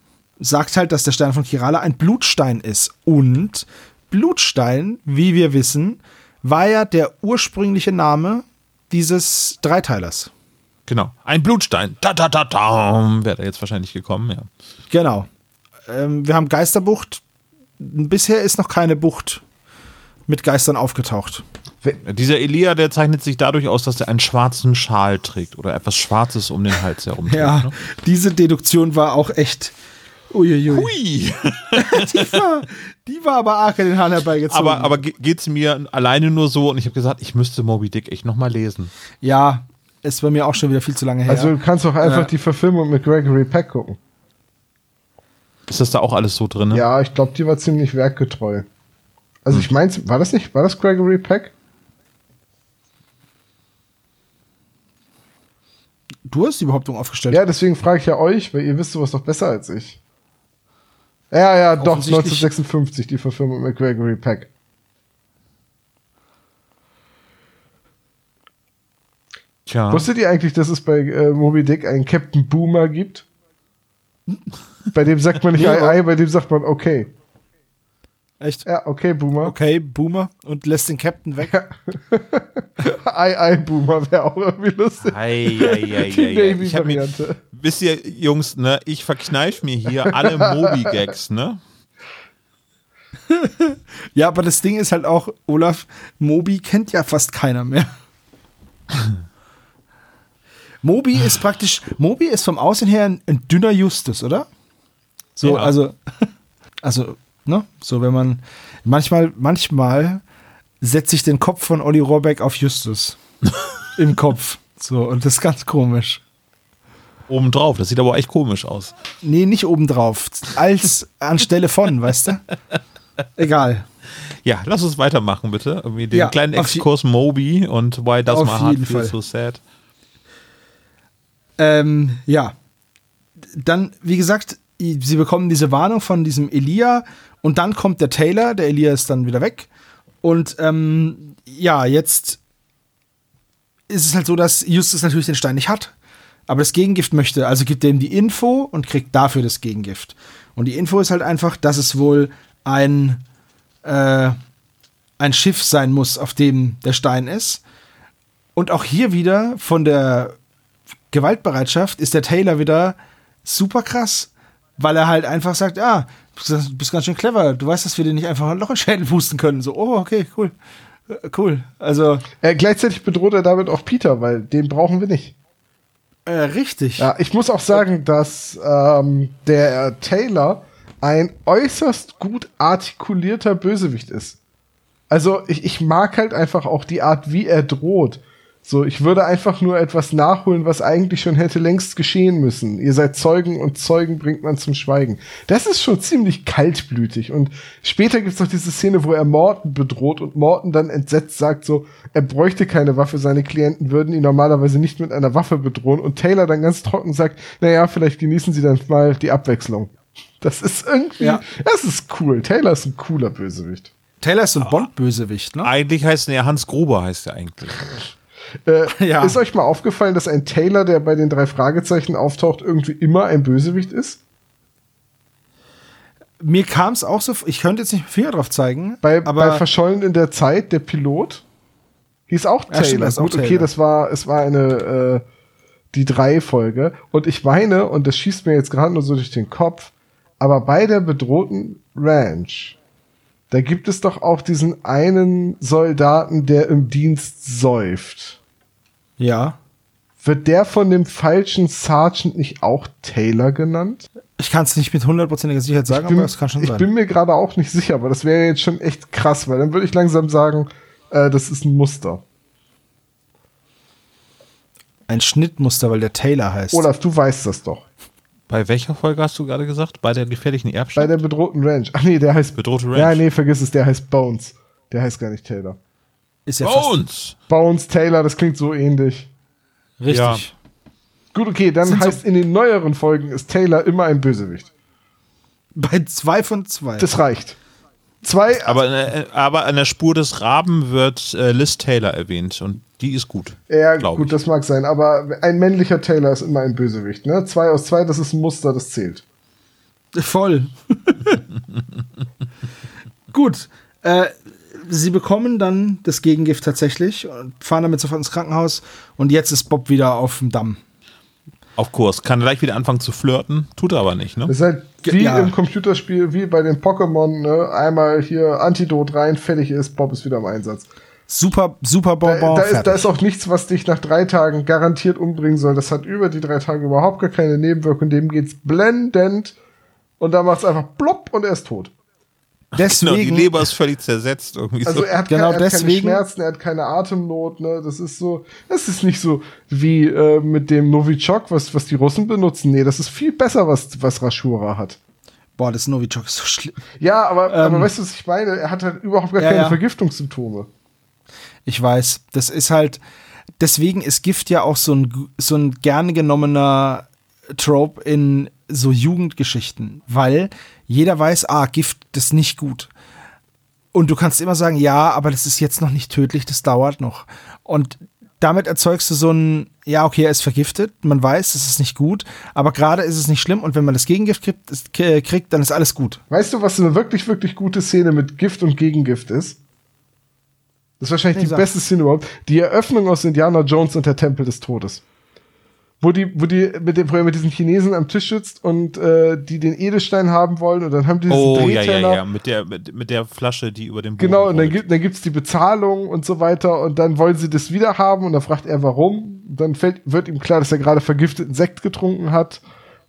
sagt halt, dass der Stein von Kirala ein Blutstein ist. Und Blutstein, wie wir wissen, war ja der ursprüngliche Name dieses Dreiteilers. Genau. Ein Blutstein. Da, da, da, da. Wäre da jetzt wahrscheinlich gekommen, ja. Genau. Ähm, wir haben Geisterbucht. Bisher ist noch keine Bucht mit Geistern aufgetaucht. Dieser Elia, der zeichnet sich dadurch aus, dass er einen schwarzen Schal trägt oder etwas Schwarzes um den Hals herum trägt. Ja, Ne? diese Deduktion war auch echt. Uiuiui. Hui. Die, war, die war aber arg in den Hahn herbeigezogen. Aber, aber ge- geht's mir alleine nur so und ich habe gesagt, ich müsste Moby Dick echt nochmal lesen. ja, ist bei mir auch schon wieder viel zu lange her. Also du kannst doch einfach Ja. die Verfilmung mit Gregory Peck gucken. Ist das da auch alles so drin? Ja, ich glaube, die war ziemlich werkgetreu. Also ich meins, war das nicht, war das Gregory Peck? du hast die Behauptung aufgestellt. Ja, deswegen frage ich ja euch, weil ihr wisst sowas doch besser als ich. Ja, ja, doch, Offensichtlich. 1956, die Verfilmung mit Gregory Peck. Tja. Wusstet ihr eigentlich, dass es bei äh, Moby Dick einen Captain Boomer gibt? bei dem sagt man nicht Nee, ei, ei, bei dem sagt man okay. Echt? Ja, okay, Boomer. Okay, Boomer und lässt den Captain weg. Ei, ei, Boomer wäre auch irgendwie lustig. Ei, ei, ei, Die ei, ei. Ich hab mir, Navy-Variante. wisst ihr, Jungs, ne, ich verkneif mir hier alle Moby-Gags, ne? Ja, aber das Ding ist halt auch, Olaf, Moby kennt ja fast keiner mehr. Moby ist praktisch, Moby ist vom Aussehen her ein, ein dünner Justus, oder? So, Ja. also, also, ne? So, wenn man, manchmal, manchmal setze ich den Kopf von Olli Rohrbeck auf Justus. Im Kopf. So, und das ist ganz komisch. Obendrauf, das sieht aber auch echt komisch aus. Nee, nicht obendrauf. Als anstelle von, weißt du? Egal. Ja, lass uns weitermachen, bitte. Irgendwie den Ja, kleinen Exkurs Moby und Why Does My Heart Feel. So Sad. Ähm, ja. Dann, wie gesagt, sie bekommen diese Warnung von diesem Elia und dann kommt der Taylor, der Elia ist dann wieder weg. Und ähm, ja, jetzt ist es halt so, dass Justus natürlich den Stein nicht hat, aber das Gegengift möchte. Also gibt er ihm die Info und kriegt dafür das Gegengift. Und die Info ist halt einfach, dass es wohl ein, äh, ein Schiff sein muss, auf dem der Stein ist. Und auch hier wieder von der Gewaltbereitschaft ist der Taylor wieder super krass, weil er halt einfach sagt, ah, du bist ganz schön clever, du weißt, dass wir dir nicht einfach ein Loch in den Schädel pusten können. So, oh, okay, cool. Äh, Cool. Also, Äh, gleichzeitig bedroht er damit auch Peter, weil den brauchen wir nicht. äh, richtig. Ja, ich muss auch sagen, dass ähm, der Taylor ein äußerst gut artikulierter Bösewicht ist. Also ich, ich mag halt einfach auch die Art, wie er droht. So, ich würde einfach nur etwas nachholen, was eigentlich schon hätte längst geschehen müssen. Ihr seid Zeugen und Zeugen bringt man zum Schweigen. Das ist schon ziemlich kaltblütig. Und später gibt's noch diese Szene, wo er Morton bedroht und Morton dann entsetzt sagt so, er bräuchte keine Waffe, seine Klienten würden ihn normalerweise nicht mit einer Waffe bedrohen. Und Taylor dann ganz trocken sagt, naja, vielleicht genießen sie dann mal die Abwechslung. Das ist irgendwie, Ja. das ist cool. Taylor ist ein cooler Bösewicht. Taylor ist ein Bond-Bösewicht, ne? Eigentlich heißt er ja Hans Gruber, heißt er eigentlich. Äh, Ja. Ist euch mal aufgefallen, dass ein Taylor, der bei den drei Fragezeichen auftaucht, irgendwie immer ein Bösewicht ist? Mir kam es auch so, ich könnte jetzt nicht mit Finger drauf zeigen, Bei, aber bei Verschollen in der Zeit, der Pilot, hieß auch Ja, stimmt, Taylor. ist auch Gut, okay, Taylor. das war, es war eine, äh, die drei Folge. Und ich meine, und das schießt mir jetzt gerade nur so durch den Kopf, aber bei der bedrohten Ranch, da gibt es doch auch diesen einen Soldaten, der im Dienst säuft. Ja. Wird der von dem falschen Sergeant nicht auch Taylor genannt? Ich kann es nicht mit hundertprozentiger Sicherheit sagen, Ich bin, aber es kann schon ich sein. bin mir gerade auch nicht sicher, aber das wäre jetzt schon echt krass, weil dann würde ich langsam sagen, äh, das ist ein Muster. Ein Schnittmuster, weil der Taylor heißt. Olaf, du weißt das doch. Bei welcher Folge hast du gerade gesagt? Bei der gefährlichen Bei Erbschaft? der bedrohten Ranch. Ach nee, der heißt. Bedrohte Ranch. Ja, nee, vergiss es, der heißt Bones. Der heißt gar nicht Taylor. Ist ja fast Bones! Bones, Taylor, das klingt so ähnlich. richtig. Ja. Gut, okay, dann Sind so- heißt in den neueren Folgen ist Taylor immer ein Bösewicht. Bei zwei von zwei. Das reicht. Zwei, Aber, äh, aber an der Spur des Raben wird äh, Liz Taylor erwähnt und die ist gut. ja, gut, ich. das mag sein, aber ein männlicher Taylor ist immer ein Bösewicht, ne? Zwei aus zwei, das ist ein Muster, das zählt. Voll. Gut. Äh, sie bekommen dann das Gegengift tatsächlich und fahren damit sofort ins Krankenhaus. Und jetzt ist Bob wieder auf dem Damm. Auf Kurs. Kann gleich wieder anfangen zu flirten, tut er aber nicht, ne? Das ist halt wie ja. im Computerspiel, wie bei den Pokémon, ne? Einmal hier Antidot rein, fertig ist, Bob ist wieder im Einsatz. Super, super Da, Bonbon. da, ist, da ist auch nichts, was dich nach drei Tagen garantiert umbringen soll. Das hat über die drei Tage überhaupt gar keine Nebenwirkung. Dem geht's blendend. Und da macht's einfach plopp und er ist tot. Deswegen, Genau, die Leber ist völlig zersetzt irgendwie Also so. er hat, Genau keine, er hat keine deswegen- Schmerzen, er hat keine Atemnot, ne? Das ist so, das ist nicht so wie äh, mit dem Novichok, was, was die Russen benutzen. Nee, das ist viel besser, was, was Rashura hat. boah, das Novichok ist so schlimm. Ja, aber, Ähm, aber weißt du, was ich meine? Er hat halt überhaupt gar Ja, keine ja. Vergiftungssymptome. Ich weiß, das ist halt, deswegen ist Gift ja auch so ein, so ein gerne genommener Trope in so Jugendgeschichten, weil jeder weiß, ah, Gift ist nicht gut. Und du kannst immer sagen, ja, aber das ist jetzt noch nicht tödlich, das dauert noch. Und damit erzeugst du so ein, ja, okay, er ist vergiftet, man weiß, das ist nicht gut, aber gerade ist es nicht schlimm und wenn man das Gegengift kriegt, ist, äh, kriegt dann ist alles gut. Weißt du, was eine wirklich, wirklich gute Szene mit Gift und Gegengift ist? Das ist wahrscheinlich Nee, die sag. beste Szene überhaupt. Die Eröffnung aus Indiana Jones und der Tempel des Todes. Wo die, wo die mit dem, wo er mit diesen Chinesen am Tisch sitzt und äh, die den Edelstein haben wollen und dann haben die diesen Oh, ja, ja, ja, mit der, mit, mit der Flasche, die über dem Boden Genau, und dann, rollt. gibt, dann gibt's die Bezahlung und so weiter und dann wollen sie das wieder haben und dann fragt er, warum. Dann fällt, wird ihm klar, dass er gerade vergifteten Sekt getrunken hat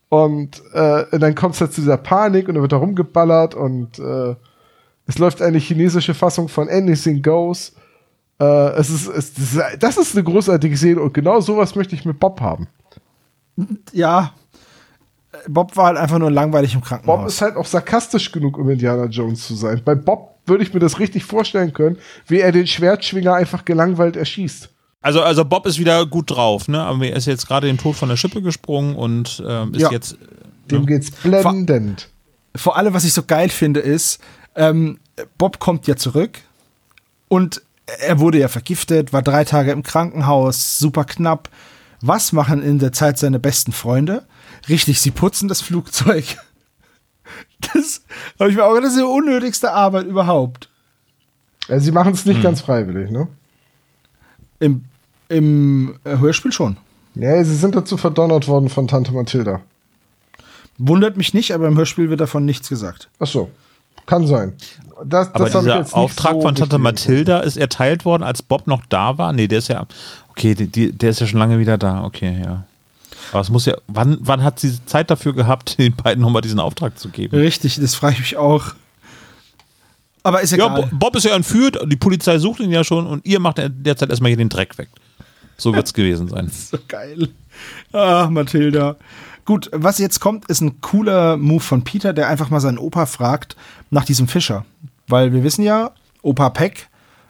und äh, dann kommt es halt zu dieser Panik und dann wird er rumgeballert und äh, es läuft eine chinesische Fassung von Anything Goes. Äh, es ist, es, das ist- das ist eine großartige Szene und genau sowas möchte ich mit Bob haben. Ja, Bob war halt einfach nur langweilig im Krankenhaus. Bob ist halt auch sarkastisch genug, um Indiana Jones zu sein. Bei Bob würde ich mir das richtig vorstellen können, wie er den Schwertschwinger einfach gelangweilt erschießt. Also, also Bob ist wieder gut drauf, ne? Aber er ist jetzt gerade den Tod von der Schippe gesprungen und ähm, ist Ja. jetzt. Dem geht's blendend. vor allem, was ich so geil finde, ist, ähm, Bob kommt ja zurück und er wurde ja vergiftet, war drei Tage im Krankenhaus, super knapp. Was machen in der Zeit seine besten Freunde? Richtig, sie putzen das Flugzeug. Das habe ich mir auch gedacht, das ist die unnötigste Arbeit überhaupt. Also sie machen es Hm. nicht ganz freiwillig, ne? Im, im äh, Hörspiel schon. Ja, sie sind dazu verdonnert worden von Tante Mathilda. Wundert mich nicht, aber im Hörspiel wird davon nichts gesagt. Ach so, kann sein. Das, Aber das dieser Auftrag so von Tante Mathilda ist erteilt worden, als Bob noch da war. Nee, der ist ja. Okay, die, die, der ist ja schon lange wieder da. Okay, ja. Aber es muss ja. Wann, wann hat sie Zeit dafür gehabt, den beiden nochmal diesen Auftrag zu geben? Richtig, das frage ich mich auch. Aber ist Ja, egal. Bo- Bob ist ja entführt, die Polizei sucht ihn ja schon und ihr macht derzeit erstmal hier den Dreck weg. So wird's gewesen sein. So geil. Ah, Mathilda. Gut, was jetzt kommt, ist ein cooler Move von Peter, der einfach mal seinen Opa fragt nach diesem Fischer. Weil wir wissen ja, Opa Peck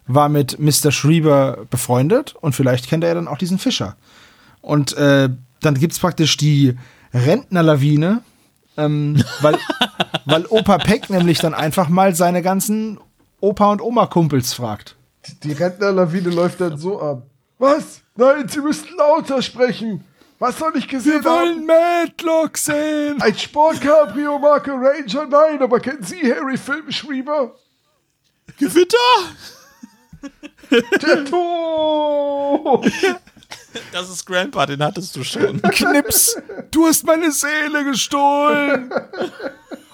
war mit Mr. Schrieber befreundet und vielleicht kennt er ja dann auch diesen Fischer. Und äh, dann gibt es praktisch die Rentnerlawine, ähm, weil, weil Opa Peck nämlich dann einfach mal seine ganzen Opa- und Oma-Kumpels fragt. Die Rentnerlawine läuft dann so ab. Was? Nein, Sie müssen lauter sprechen. Was soll ich gesehen haben? Madlock sehen! Ein Sportcabrio Marke Ranger? Nein, aber kennen Sie Harry Filmschreiber? Gewitter! Der Tod! Das ist Grandpa, den hattest du schon. Knips, du hast meine Seele gestohlen.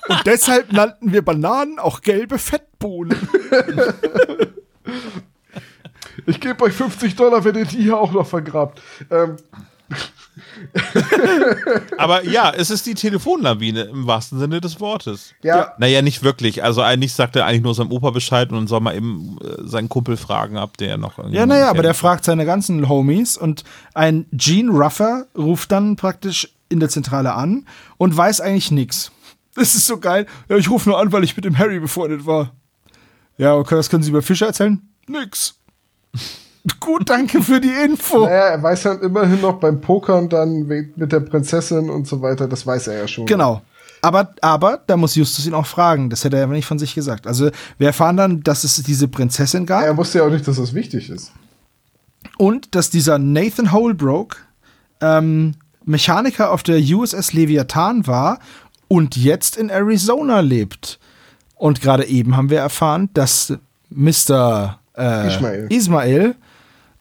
Und deshalb nannten wir Bananen auch gelbe Fettbohnen. Ich gebe euch 50 Dollar, wenn ihr die hier auch noch vergrabt. Ähm, Aber ja, es ist die Telefonlawine im wahrsten Sinne des Wortes. ja, Naja, nicht wirklich. Also eigentlich sagt er eigentlich nur seinem Opa Bescheid und soll mal eben äh, seinen Kumpel fragen, ob der noch irgendwie. Ja, naja, aber der fragt seine ganzen Homies und ein Gene Ruffer ruft dann praktisch in der Zentrale an und weiß eigentlich nichts. Das ist so geil. Ja, ich rufe nur an, weil ich mit dem Harry befreundet war. Ja, okay, was können Sie über Fischer erzählen? Nix. Gut, danke für die Info. naja, er weiß halt immerhin noch beim Pokern dann mit der Prinzessin und so weiter, das weiß er ja schon. Genau. Aber, aber da muss Justus ihn auch fragen. Das hätte er aber nicht von sich gesagt. Also wir erfahren dann, dass es diese Prinzessin gab Er wusste ja auch nicht, dass das wichtig ist. und dass dieser Nathan Holbrook ähm, Mechaniker auf der USS Leviathan war und jetzt in Arizona lebt. Und gerade eben haben wir erfahren, dass Mr. Äh, Ismael. Ismael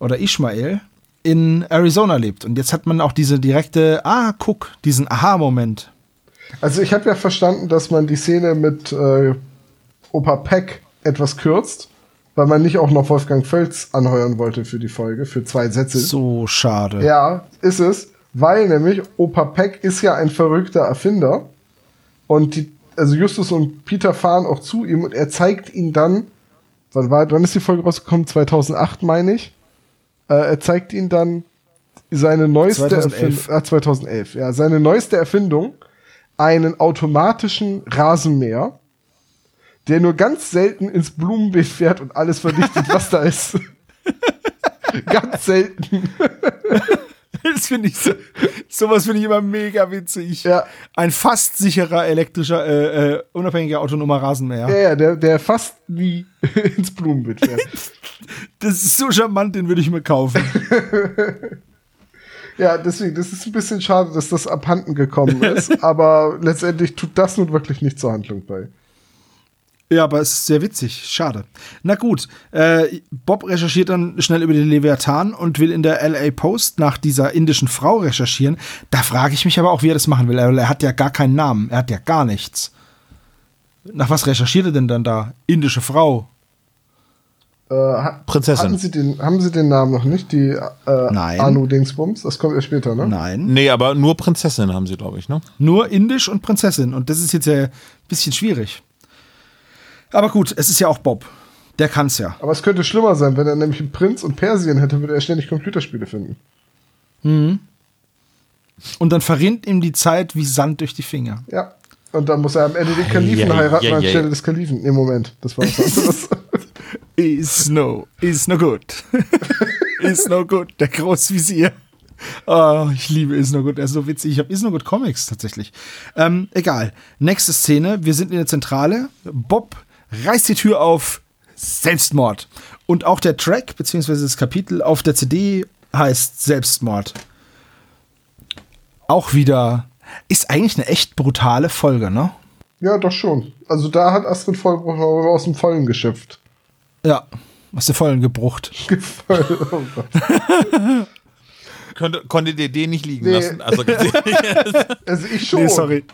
oder Ishmael in Arizona lebt. Und jetzt hat man auch diese direkte, ah, guck, diesen Aha-Moment. Also ich habe ja verstanden, dass man die Szene mit äh, Opa Peck etwas kürzt, weil man nicht auch noch Wolfgang Völz anheuern wollte für die Folge, für zwei Sätze. So schade. Ja, ist es, weil nämlich Opa Peck ist ja ein verrückter Erfinder und die, also Justus und Peter fahren auch zu ihm und er zeigt ihn dann, wann war, wann ist die Folge rausgekommen? 2008 meine ich. Äh, er zeigt ihn dann seine neueste 2011. Erfindung, ah, 2011, ja, seine neueste Erfindung, einen automatischen Rasenmäher, der nur ganz selten ins Blumenbeet fährt und alles vernichtet, was da ist. ganz selten. Das finde ich so, sowas finde ich immer mega witzig. Ja. Ein fast sicherer elektrischer, äh, äh, unabhängiger autonomer Rasenmäher. Ja, ja, der, der fast nie ins Blumenbeet fährt. Das ist so charmant, den würde ich mir kaufen. ja, deswegen, das ist ein bisschen schade, dass das abhanden gekommen ist, aber letztendlich tut das nun wirklich nicht zur Handlung bei. Ja, aber es ist sehr witzig. Schade. Na gut, äh, Bob recherchiert dann schnell über den Leviathan und will in der LA Post nach dieser indischen Frau recherchieren. Da frage ich mich aber auch, wie er das machen will. Er, er hat ja gar keinen Namen. Er hat ja gar nichts. Nach was recherchiert er denn dann da? Indische Frau. Äh, Prinzessin. Sie den, haben Sie den Namen noch nicht? Die äh, Nein. Anu Dingsbums? Das kommt erst später, ne? Nein. Nee, aber nur Prinzessin haben sie, glaube ich, ne? Nur Indisch und Prinzessin. Und das ist jetzt ja ein bisschen schwierig. Aber gut, es ist ja auch Bob. Der kann's ja. Aber es könnte schlimmer sein, wenn er nämlich einen Prinz und Persien hätte, würde er ständig Computerspiele finden. Und dann verrinnt ihm die Zeit wie Sand durch die Finger. Ja. Und dann muss er am Ende den Kalifen ei, heiraten ei, ei. anstelle des Kalifen. Im Moment, das war was anderes. Is no, is no good. is no good, der Großvisier. Oh, ich liebe Is no good, er ist so witzig. Ich habe Is no good Comics tatsächlich. Ähm, egal. Nächste Szene, wir sind in der Zentrale. Bob reißt die Tür auf. Selbstmord. Und auch der Track, beziehungsweise das Kapitel auf der CD heißt Selbstmord. Auch wieder, ist eigentlich eine echt brutale Folge, ne? ja, doch schon. Also da hat Astrid Vollbruch aus dem Vollen geschöpft. Ja, aus der Vollen gebrucht. oh. Könnte, konntet ihr den nicht liegen Nee. lassen? Also, Also ich schon. Nee, sorry.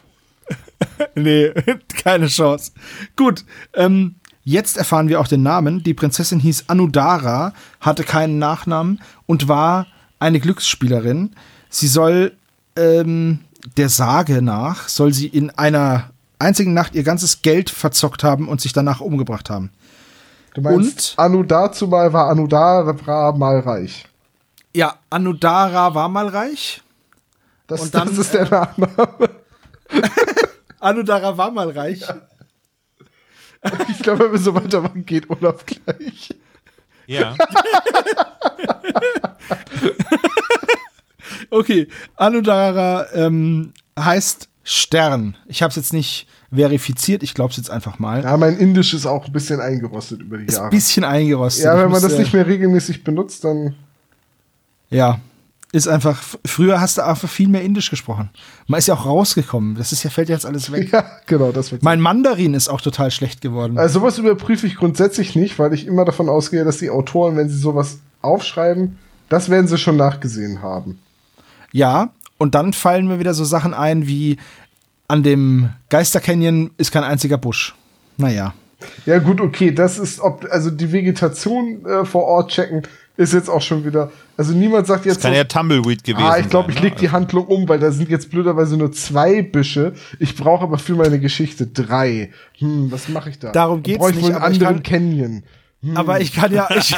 nee, keine Chance. Gut, ähm, jetzt erfahren wir auch den Namen. Die Prinzessin hieß Anudara, hatte keinen Nachnamen und war eine Glücksspielerin. Sie soll ähm, der Sage nach, soll sie in einer einzigen Nacht ihr ganzes Geld verzockt haben und sich danach umgebracht haben. Du meinst, Und? Anu dazu mal war Anu da, war mal reich. Ja, Anudara war mal reich. Das, Und dann, das ist der Nachname. Anudara war mal reich. Ich glaube, wenn wir so weitermachen, geht Olaf gleich. Ja. Okay, Anudara ähm, heißt Stern. Ich habe es jetzt nicht verifiziert, ich glaube es jetzt einfach mal. Ja, mein Indisch ist auch ein bisschen eingerostet über die Ist ein Jahre. bisschen eingerostet. Ja, wenn man das musste- nicht mehr regelmäßig benutzt, dann. Ja, ist einfach. Früher hast du einfach viel mehr Indisch gesprochen. Man ist ja auch rausgekommen. Das ist ja fällt jetzt alles weg. Ja, genau, das wird. Mein Mandarin ist auch total schlecht geworden. Also sowas überprüfe ich grundsätzlich nicht, weil ich immer davon ausgehe, dass die Autoren, wenn sie sowas aufschreiben, das werden sie schon nachgesehen haben. Ja, und dann fallen mir wieder so Sachen ein wie an dem Geistercanyon ist kein einziger Busch. Naja. Ja, gut, okay, das ist, ob, also die Vegetation äh, vor Ort checken, ist jetzt auch schon wieder. Also niemand sagt jetzt. Das kann so, ja Tumbleweed gewesen Ah, ich glaube, sein, ich ne? leg die Handlung um, weil da sind jetzt blöderweise nur zwei Büsche. Ich brauche aber für meine Geschichte drei. Hm, was mache ich da? Darum geht's Brauche ich wohl nicht, einen aber ich anderen kann- Canyon. Aber ich kann ja. Ich,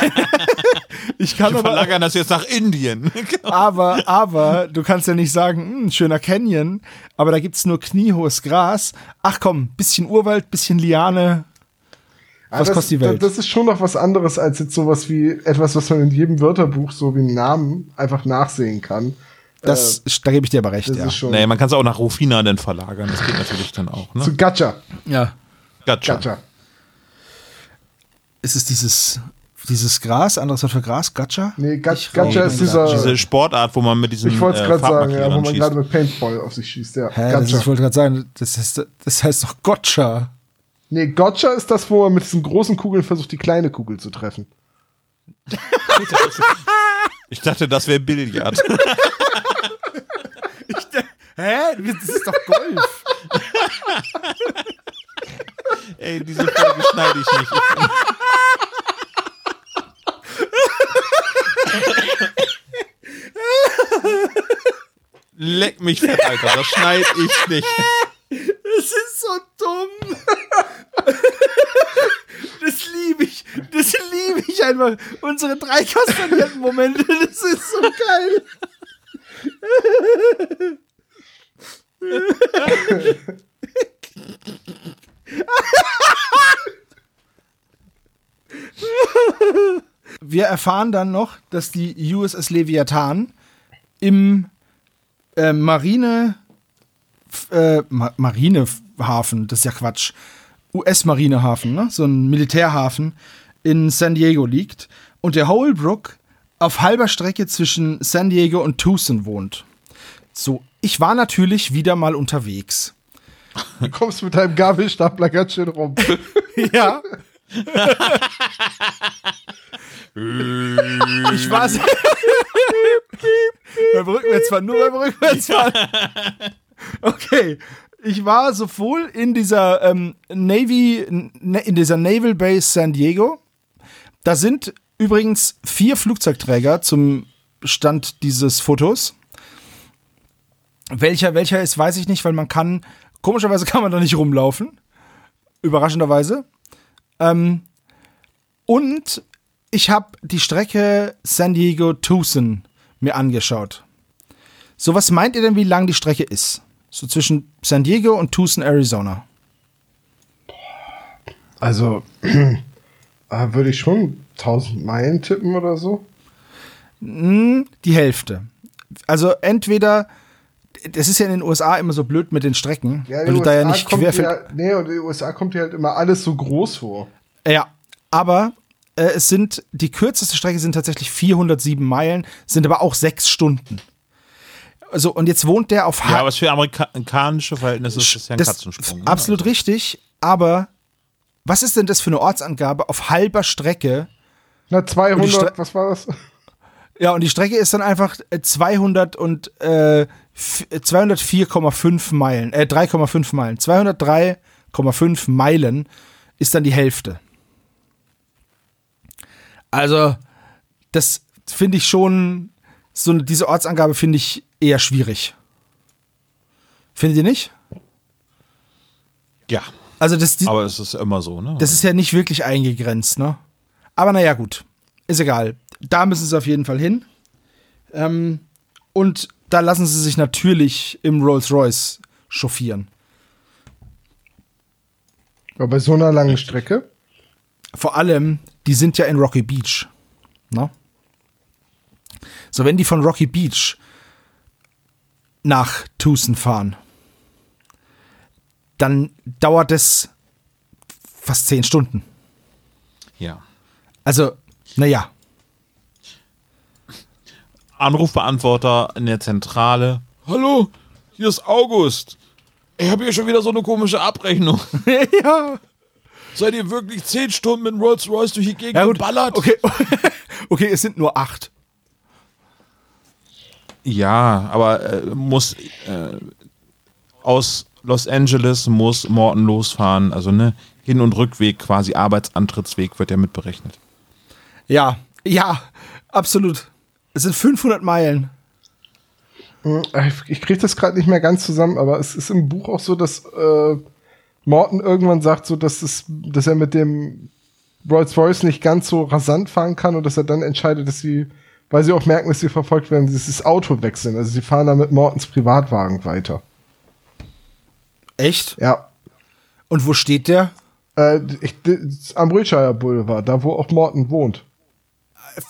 ich kann Wir aber. verlagern das jetzt nach Indien. Aber, aber, du kannst ja nicht sagen, hm, schöner Canyon, aber da gibt's nur kniehohes Gras. Ach komm, bisschen Urwald, bisschen Liane. Ah, Was das, kostet die Welt? Das, das ist schon noch was anderes als jetzt sowas wie etwas, was man in jedem Wörterbuch so wie einen Namen einfach nachsehen kann. Das, da gebe ich dir aber recht, Das ja. nee, man kann es auch nach Rufina dann verlagern. Das geht natürlich dann auch. Ne? zu Gacha. ja. Gotcha. Gacha. Ist es dieses, dieses Gras, anderes Wort für Gras, Gacha? Nee, Ga- Ich Gacha ist dieser- Diese Sportart, wo man mit diesen Ich wollte es äh, gerade sagen, ja, wo man gerade mit Paintball auf sich schießt. Ja. Hä, das ist, ich wollte gerade sagen, das heißt, das heißt doch Gotcha. Nee, Gotcha ist das, wo man mit diesen großen Kugeln versucht, die kleine Kugel zu treffen. Ich dachte, das wäre Billard. Hä? Das ist doch Golf. Ey, diese Folge schneide ich nicht. Leck mich fett, Alter. Das schneide ich nicht. Das ist so dumm. Das liebe ich. Das liebe ich einfach. Unsere drei kastanierten Momente. Das ist so geil. Wir erfahren dann noch, dass die USS Leviathan im äh, Marine äh, Ma Marinehafen, das ist ja Quatsch. US-Marinehafen, ne? so ein Militärhafen in San Diego liegt und der Holbrook auf halber Strecke zwischen San Diego und Tucson wohnt. So, ich war natürlich wieder mal unterwegs. Du kommst mit deinem Gabelstapler ganz schön rum. Ja. ich war beim Rückwärtsfahren, nur beim Rückwärtsfahren. Okay. Ich war sowohl in dieser ähm, Navy, ne, in dieser Naval Base San Diego. Da sind übrigens vier Flugzeugträger zum Stand dieses Fotos. Welcher, welcher ist, weiß ich nicht, weil man kann, komischerweise kann man da nicht rumlaufen. Überraschenderweise. Ähm, und ich habe die Strecke San Diego-Tucson mir angeschaut. So, was meint ihr denn, wie lang die Strecke ist? So zwischen San Diego und Tucson, Arizona. Also, äh, würde ich schon 1000 Meilen tippen oder so. Die Hälfte. Also entweder, das ist ja in den USA immer so blöd mit den Strecken, Ja, weil in du den da ja USA nicht kommt querfeld. ja, Nee, und in den USA kommt dir halt immer alles so groß vor. Ja, aber äh, es sind, die kürzeste Strecke sind tatsächlich 407 Meilen, sind aber auch sechs Stunden. So, und jetzt wohnt der auf Ja, Ha- aber für amerikanische Verhältnisse ist das ja ein das Katzensprung. ne? absolut richtig, aber was ist denn das für eine Ortsangabe auf halber Strecke? Na, Und die 200, Stre- was war das? Ja, und die Strecke ist dann einfach äh, 200 und äh, f- 204,5 Meilen, äh 3,5 Meilen. 203,5 Meilen ist dann die Hälfte. Also, das finde ich schon, so eine- diese Ortsangabe finde ich eher schwierig. Findet ihr nicht? Ja, Also, das, die, aber es ist immer so, ne? das ist ja nicht wirklich eingegrenzt, ne? Aber naja, gut. Ist egal. Da müssen sie auf jeden Fall hin. Ähm, und da lassen sie sich natürlich im Rolls-Royce chauffieren. Aber bei so einer langen Strecke? Vor allem, die sind ja in Rocky Beach. Ne? So, wenn die von Rocky Beach nach Tucson fahren, dann dauert es fast zehn Stunden. Ja. Also, naja. Anrufbeantworter in der Zentrale. Hallo, hier ist August. Ich habe hier schon wieder so eine komische Abrechnung. ja. Seid ihr wirklich zehn Stunden mit Rolls Royce durch die Gegend Ja, gut. geballert? Okay. okay, es sind nur acht. Ja, aber äh, muss äh, aus Los Angeles muss Morton losfahren. Also ne, Hin- und Rückweg, quasi Arbeitsantrittsweg wird ja mitberechnet. Ja, ja, absolut. Es sind 500 Meilen. Ich, ich kriege das gerade nicht mehr ganz zusammen, aber es ist im Buch auch so, dass äh, Morton irgendwann sagt, so dass, es, dass er mit dem Rolls Royce nicht ganz so rasant fahren kann und dass er dann entscheidet, dass sie, weil sie auch merken, dass sie verfolgt werden, dieses Auto wechseln. Also sie fahren dann mit Mortons Privatwagen weiter. Echt? Ja. Und wo steht der? Äh, ich, am Wilshire Boulevard, da wo auch Morton wohnt.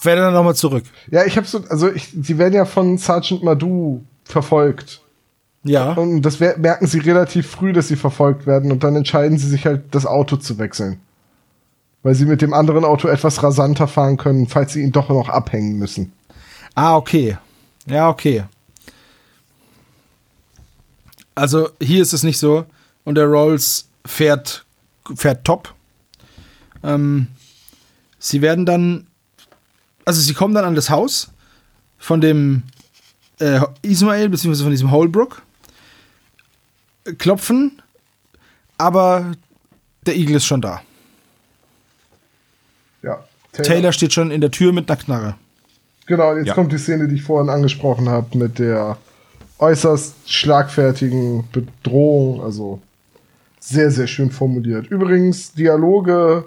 Fährt er dann nochmal zurück? Ja, ich habe so, also ich, sie werden ja von Sergeant Madou verfolgt. Ja. Und das merken sie relativ früh, dass sie verfolgt werden und dann entscheiden sie sich halt, das Auto zu wechseln. Weil sie mit dem anderen Auto etwas rasanter fahren können, falls sie ihn doch noch abhängen müssen. Ah, okay. Ja, okay. Also hier ist es nicht so. Und der Rolls fährt, fährt top. Ähm, sie werden dann, also sie kommen dann an das Haus von dem äh, Ismael, beziehungsweise von diesem Holbrook, klopfen, aber der Igel ist schon da. Ja. Taylor steht schon in der Tür mit einer Knarre. Genau, jetzt Ja. kommt die Szene, die ich vorhin angesprochen habe, mit der äußerst schlagfertigen Bedrohung. Also sehr, sehr schön formuliert. Übrigens, Dialoge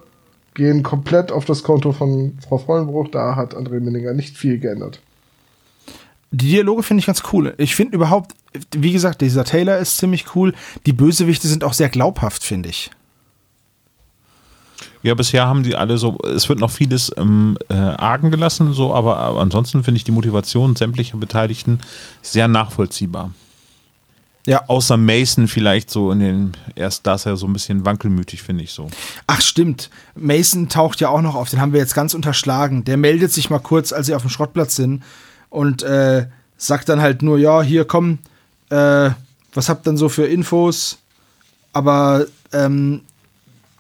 gehen komplett auf das Konto von Frau Vollenbruch. Da hat André Minninger nicht viel geändert. Die Dialoge finde ich ganz cool. Ich finde überhaupt, wie gesagt, dieser Taylor ist ziemlich cool. Die Bösewichte sind auch sehr glaubhaft, finde ich. Ja, bisher haben die alle so, es wird noch vieles im äh, Argen gelassen, so, aber, aber ansonsten finde ich die Motivation sämtlicher Beteiligten sehr nachvollziehbar. Ja. Außer Mason vielleicht so in den, erst da ist er so ein bisschen wankelmütig, finde ich so. Ach, stimmt. Mason taucht ja auch noch auf. Den haben wir jetzt ganz unterschlagen. Der meldet sich mal kurz, als sie auf dem Schrottplatz sind und äh, sagt dann halt nur: Ja, hier komm, äh, was habt ihr denn so für Infos? Aber ähm,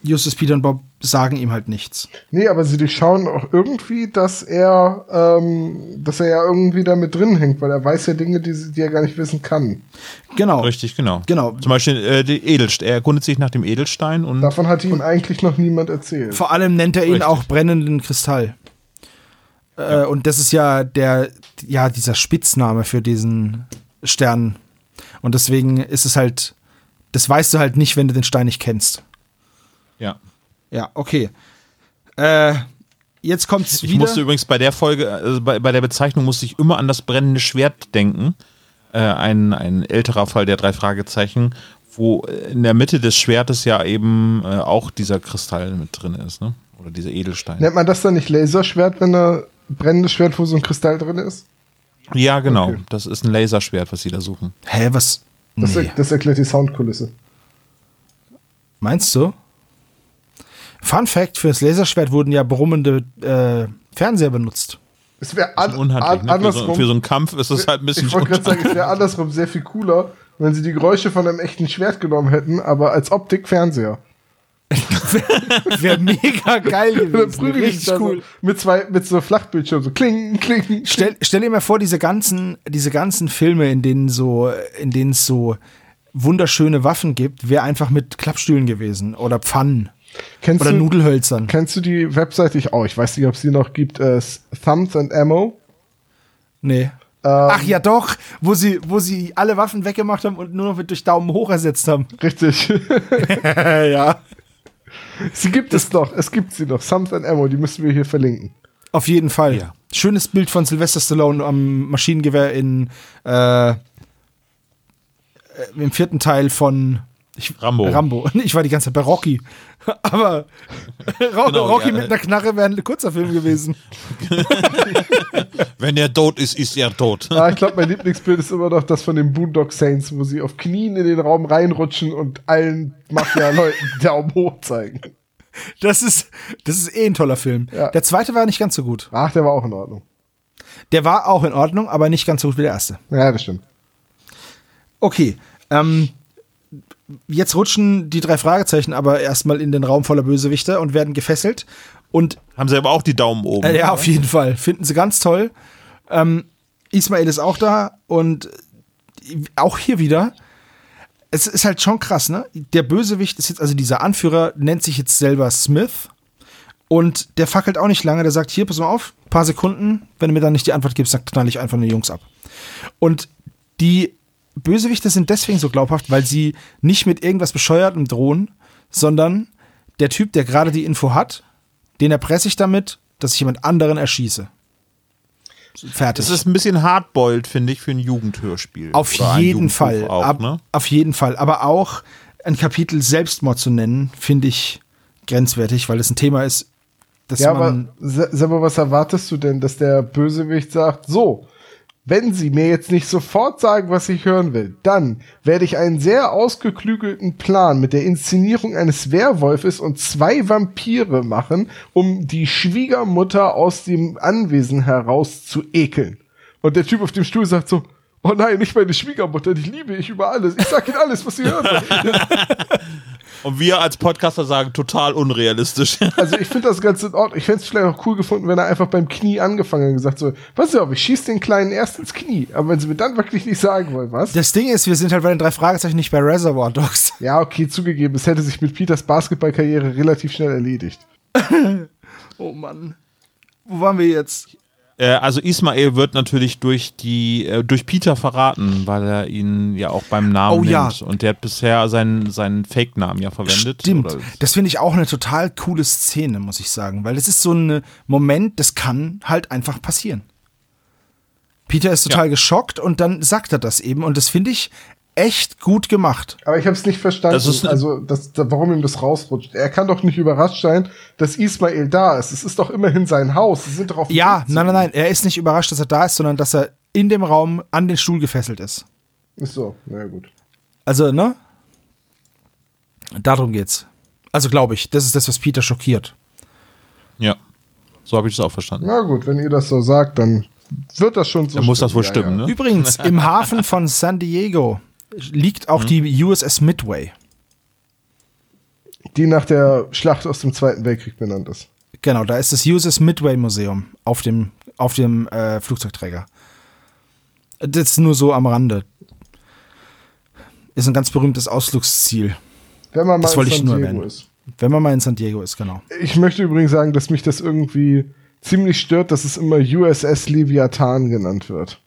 Justus, Peter und Bob sagen ihm halt nichts. Nee, aber sie durchschauen auch irgendwie, dass er, ähm, dass er ja irgendwie da mit drin hängt, weil er weiß ja Dinge, die, die er gar nicht wissen kann. Genau. Richtig, genau. Genau. Zum Beispiel äh, die Edelstein, er erkundet sich nach dem Edelstein und Davon hat ihm eigentlich noch niemand erzählt. Vor allem nennt er ihn Richtig. auch brennenden Kristall. Äh, und das ist ja der, ja, dieser Spitzname für diesen Stern. Und deswegen ist es halt, das weißt du halt nicht, wenn du den Stein nicht kennst. ja. Ja, okay. Äh, jetzt kommt's Ich wieder. musste übrigens bei der Folge, also bei, bei der Bezeichnung musste ich immer an das brennende Schwert denken. Äh, ein, ein älterer Fall der drei Fragezeichen, wo in der Mitte des Schwertes ja eben äh, auch dieser Kristall mit drin ist, ne? Oder dieser Edelstein. Nennt man das dann nicht Laserschwert, wenn da brennendes Schwert, wo so ein Kristall drin ist? Ja, genau. Okay. Das ist ein Laserschwert, was sie da suchen. Hä, was? Das, Nee. das erklärt die Soundkulisse. Meinst du? Fun Fact: Fürs Laserschwert wurden ja brummende äh, Fernseher benutzt. Es wäre an, an, Ne? Für, so, andersrum. für so einen Kampf ist das halt ein bisschen ich wollte gerade sagen, es wäre andersrum sehr viel cooler, wenn sie die Geräusche von einem echten Schwert genommen hätten, aber als Optik Fernseher. Wäre mega geil gewesen. Richtig cool. so mit zwei, mit so Flachbildschirmen, so kling, kling. Stell, stell dir mal vor, diese ganzen, diese ganzen Filme, in denen so, in denen es so wunderschöne Waffen gibt, wäre einfach mit Klappstühlen gewesen oder Pfannen Kennst oder du, Nudelhölzern. Kennst du die Webseite? Ich auch. Ich weiß nicht, ob es die noch gibt. Äh, Thumbs and Ammo. Nee. Ähm, Ach ja, doch, wo sie, wo sie alle Waffen weggemacht haben und nur noch mit durch Daumen hoch ersetzt haben. Richtig. ja. sie gibt es noch. Es gibt sie noch. Thumbs and Ammo. Die müssen wir hier verlinken. Auf jeden Fall. Ja. Schönes Bild von Sylvester Stallone am Maschinengewehr in äh, äh, im vierten Teil von ich, Rambo. Rambo. Ich war die ganze Zeit bei Rocky. Aber Genau, Rocky ja. mit einer Knarre wäre ein kurzer Film gewesen. Wenn er tot ist, ist er tot. Ah, ich glaube, mein Lieblingsbild ist immer noch das von den Boondock Saints, wo sie auf Knien in den Raum reinrutschen und allen Mafia-Leuten Daumen hoch zeigen. Das ist, das ist eh ein toller Film. Ja. Der zweite war nicht ganz so gut. Ach, der war auch in Ordnung. Der war auch in Ordnung, aber nicht ganz so gut wie der erste. Ja, das stimmt. Okay. Ähm, jetzt rutschen die drei Fragezeichen aber erstmal in den Raum voller Bösewichter und werden gefesselt. Und Haben sie aber auch die Daumen oben. Äh, ja, auf jeden Fall. Finden sie ganz toll. Ähm, Ismail ist auch da und auch hier wieder. Es ist halt schon krass, ne? Der Bösewicht ist jetzt, also dieser Anführer nennt sich jetzt selber Smith und der fackelt auch nicht lange. Der sagt: Hier, pass mal auf, paar Sekunden. Wenn du mir dann nicht die Antwort gibst, dann knall ich einfach nur die Jungs ab. Und die Bösewichte sind deswegen so glaubhaft, weil sie nicht mit irgendwas Bescheuertem drohen, sondern der Typ, der gerade die Info hat, den erpresse ich damit, dass ich jemand anderen erschieße. Fertig. Das ist ein bisschen hardboiled, finde ich, für ein Jugendhörspiel. auf Oder jeden Fall. Auch, Ab, ne? Auf jeden Fall. Aber auch ein Kapitel Selbstmord zu nennen, finde ich grenzwertig, weil es ein Thema ist, das Ja, aber man. sa- sag mal, was erwartest du denn, dass der Bösewicht sagt, so, wenn Sie mir jetzt nicht sofort sagen, was ich hören will, dann werde ich einen sehr ausgeklügelten Plan mit der Inszenierung eines Werwolfes und zwei Vampire machen, um die Schwiegermutter aus dem Anwesen heraus zu ekeln. Und der Typ auf dem Stuhl sagt so, oh nein, nicht meine Schwiegermutter, die liebe ich über alles. Ich sag Ihnen alles, was Sie hören. Und wir als Podcaster sagen, total unrealistisch. Also ich finde das ganz in Ordnung. Ich fände es vielleicht auch cool gefunden, wenn er einfach beim Knie angefangen hat und gesagt so, pass auf, ich schieß den Kleinen erst ins Knie. Aber wenn sie mir dann wirklich nicht sagen wollen, was? Das Ding ist, wir sind halt bei den drei Fragezeichen nicht bei Reservoir Dogs. Ja, okay, zugegeben, es hätte sich mit Peters Basketballkarriere relativ schnell erledigt. Oh Mann. Wo waren wir jetzt? Äh, also Ismael wird natürlich durch die äh, durch Peter verraten, weil er ihn ja auch beim Namen Oh, ja. nennt. Und der hat bisher seinen, seinen Fake-Namen ja verwendet. Stimmt. Oder- Das finde ich auch eine total coole Szene, muss ich sagen. Weil das ist so ein Moment, das kann halt einfach passieren. Peter ist total geschockt und dann sagt er das eben. Und das finde ich echt gut gemacht. Aber ich habe es nicht verstanden, Das ist also das, da, warum ihm das rausrutscht. Er kann doch nicht überrascht sein, dass Ismael da ist. Es ist doch immerhin sein Haus. Sie sind doch auf Ja, nein, nein, nein. Er ist nicht überrascht, dass er da ist, sondern dass er in dem Raum an den Stuhl gefesselt ist. Ist so, na ja, gut. Also, ne? Darum geht's. Also, glaube ich, das ist das, was Peter schockiert. Ja. So habe ich das auch verstanden. Na gut, wenn ihr das so sagt, dann wird das schon so Dann muss das wohl Ja, stimmen, ja. ne? Übrigens, im Hafen von San Diego liegt auch die USS Midway. Die nach der Schlacht aus dem Zweiten Weltkrieg benannt ist. Genau, da ist das USS Midway Museum auf dem, auf dem äh, Flugzeugträger. Das ist nur so am Rande. Ist ein ganz berühmtes Ausflugsziel, Wenn man mal Das in wollte ich San nur Diego erwähnen. ist. wenn man mal in San Diego ist, genau. Ich möchte übrigens sagen, dass mich das irgendwie ziemlich stört, dass es immer USS Leviathan genannt wird.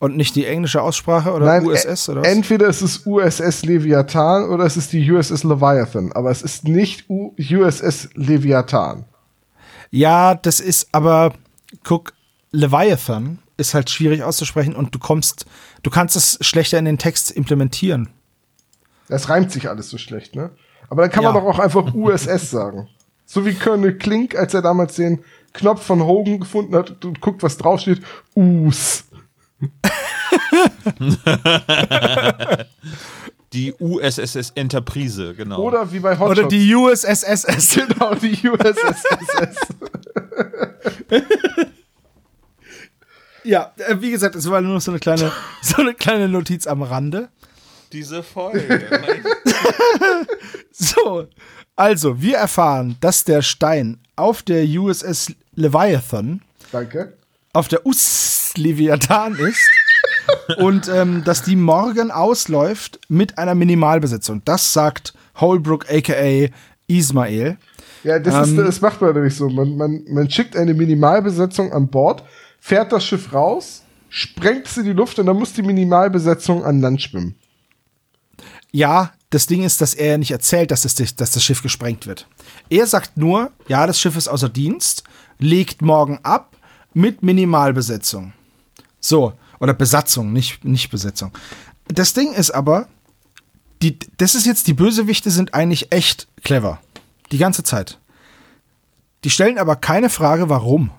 Und nicht die englische Aussprache oder Nein, USS oder was? entweder es ist USS Leviathan oder es ist die USS Leviathan, aber es ist nicht U USS Leviathan. Ja, das ist aber, guck, Leviathan ist halt schwierig auszusprechen und du kommst, du kannst es schlechter in den Text implementieren. Das reimt sich alles so schlecht, ne? Aber dann kann Ja. man doch auch einfach USS sagen. So wie Colonel Klink, als er damals den Knopf von Hogan gefunden hat und guckt, was draufsteht. US. Die USSS Enterprise, genau. Oder wie bei Hot Oder die USSSS. Genau, die USSSS. Ja, äh, wie gesagt, es war nur so eine kleine, so eine kleine Notiz am Rande. Diese Folge. So, also, wir erfahren, dass der Stein auf der USS Leviathan, Danke. auf der US Leviathan ist und ähm, dass die morgen ausläuft mit einer Minimalbesetzung. Das sagt Holbrook aka Ismail. Ja, das, Ähm, ist, das macht man nämlich so. Man, man, man schickt eine Minimalbesetzung an Bord, fährt das Schiff raus, sprengt es in die Luft und dann muss die Minimalbesetzung an Land schwimmen. Ja, das Ding ist, dass er ja nicht erzählt, dass das, dass das Schiff gesprengt wird. Er sagt nur, ja, das Schiff ist außer Dienst, legt morgen ab mit Minimalbesetzung. So, oder Besatzung, nicht, nicht Besetzung. Das Ding ist aber, die, das ist jetzt, die Bösewichte sind eigentlich echt clever. Die ganze Zeit. Die stellen aber keine Frage, warum.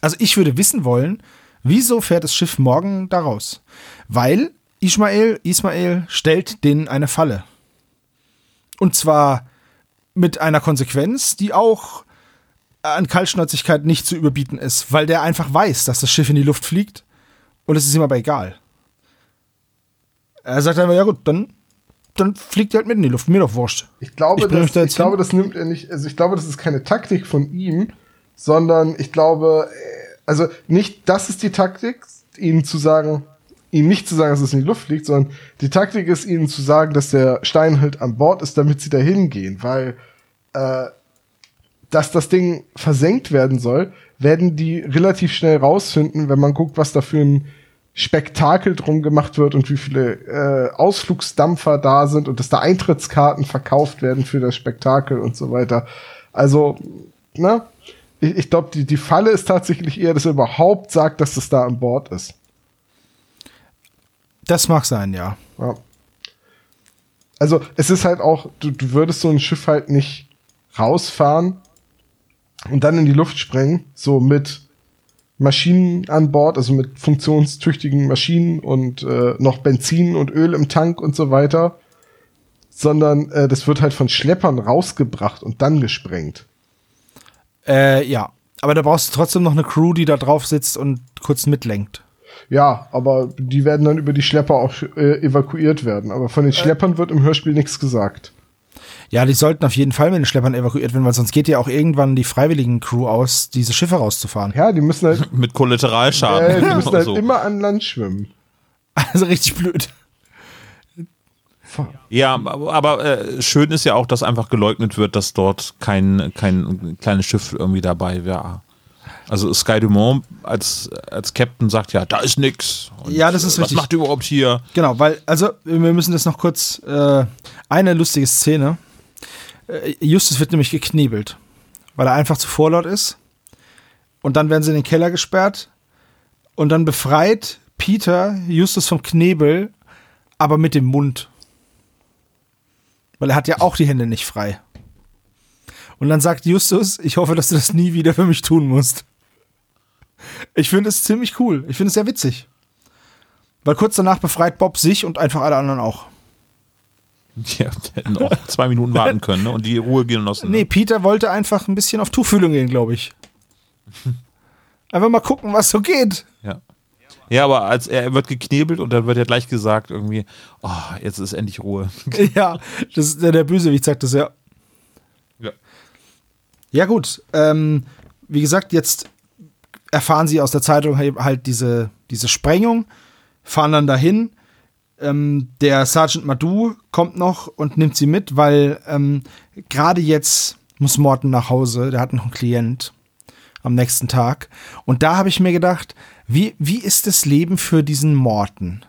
Also ich würde wissen wollen, wieso fährt das Schiff morgen da raus? Weil Ismael, Ismael stellt denen eine Falle. Und zwar mit einer Konsequenz, die auch an Kaltschnäuzigkeit nicht zu überbieten ist, weil der einfach weiß, dass das Schiff in die Luft fliegt und es ist ihm aber egal. Er sagt einfach, ja gut, dann, dann fliegt er halt mit in die Luft, mir doch wurscht. Ich glaube, Ich das, da ich glaube das nimmt er nicht, also ich glaube, das ist keine Taktik von ihm, sondern ich glaube, äh, also nicht, das ist die Taktik, ihnen zu sagen, ihnen nicht zu sagen, dass es in die Luft fliegt, sondern die Taktik ist, ihnen zu sagen, dass der Stein halt an Bord ist, damit sie dahin gehen, weil äh, dass das Ding versenkt werden soll, werden die relativ schnell rausfinden, wenn man guckt, was da für ein Spektakel drum gemacht wird und wie viele äh, Ausflugsdampfer da sind und dass da Eintrittskarten verkauft werden für das Spektakel und so weiter. Also, ne? Ich, ich glaube, die, die Falle ist tatsächlich eher, dass er überhaupt sagt, dass das da an Bord ist. Das mag sein, ja. Ja. Also, es ist halt auch, du, du würdest so ein Schiff halt nicht rausfahren und dann in die Luft sprengen, so mit Maschinen an Bord, also mit funktionstüchtigen Maschinen und äh, noch Benzin und Öl im Tank und so weiter, sondern äh, das wird halt von Schleppern rausgebracht und dann gesprengt. Äh, ja. Aber da brauchst du trotzdem noch eine Crew, die da drauf sitzt und kurz mitlenkt. Ja, aber die werden dann über die Schlepper auch äh, evakuiert werden. Aber von den Schleppern wird im Hörspiel nichts gesagt. Ja, die sollten auf jeden Fall mit den Schleppern evakuiert werden, weil sonst geht ja auch irgendwann die freiwilligen Crew aus, diese Schiffe rauszufahren. Ja, die müssen halt, Mit Kollateralschaden. äh, die müssen halt So. immer an Land schwimmen. Also richtig blöd. Ja, aber, äh, schön ist ja auch, dass einfach geleugnet wird, dass dort kein, kein kleines Schiff irgendwie dabei wäre. Also Sky Dumont als, als Captain sagt ja, da ist nix. Und, Ja, das ist äh, richtig. Was macht ihr überhaupt hier? Genau, weil, also, wir müssen das noch kurz, äh, eine lustige Szene. Äh, Justus wird nämlich geknebelt, weil er einfach zu vorlaut ist. Und dann werden sie in den Keller gesperrt. Und dann befreit Peter Justus vom Knebel, aber mit dem Mund. Weil er hat ja auch die Hände nicht frei. Und dann sagt Justus, ich hoffe, dass du das nie wieder für mich tun musst. Ich finde es ziemlich cool. Ich finde es sehr witzig. Weil kurz danach befreit Bob sich und einfach alle anderen auch. Ja, die hätten auch zwei Minuten warten können ne? und die Ruhe genossen. Nee, Ne? Peter wollte einfach ein bisschen auf Tuchfühlung gehen, glaube ich. Einfach mal gucken, was so geht. Ja. Ja, aber als er, wird geknebelt und dann wird ja gleich gesagt irgendwie, oh, jetzt ist endlich Ruhe. ja, das ist, der, der Bösewicht sagt das ja. Ja. Ja, gut. Ähm, wie gesagt, jetzt erfahren sie aus der Zeitung halt diese, diese Sprengung, fahren dann dahin. Ähm, der Sergeant Madu kommt noch und nimmt sie mit, weil ähm, gerade jetzt muss Morton nach Hause. Der hat noch einen Klient am nächsten Tag. Und da habe ich mir gedacht, wie, wie ist das Leben für diesen Morton?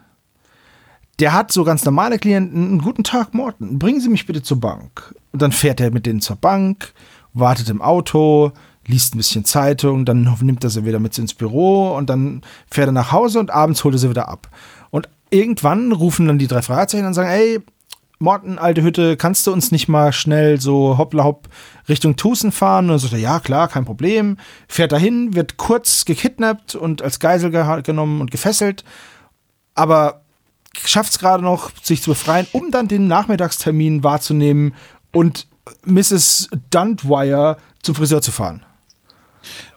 Der hat so ganz normale Klienten. Einen guten Tag, Morton. Bringen Sie mich bitte zur Bank. Und dann fährt er mit denen zur Bank, wartet im Auto, liest ein bisschen Zeitung, dann nimmt er sie wieder mit ins Büro und dann fährt er nach Hause und abends holt er sie wieder ab. Und irgendwann rufen dann die drei Fragezeichen und sagen, ey, Morten, alte Hütte, kannst du uns nicht mal schnell so hoppla hopp Richtung Tucson fahren? Und dann sagt er, ja, klar, kein Problem. Fährt dahin, wird kurz gekidnappt und als Geisel genommen und gefesselt. Aber schafft es gerade noch, sich zu befreien, um dann den Nachmittagstermin wahrzunehmen und Mrs. Duntwire zum Friseur zu fahren.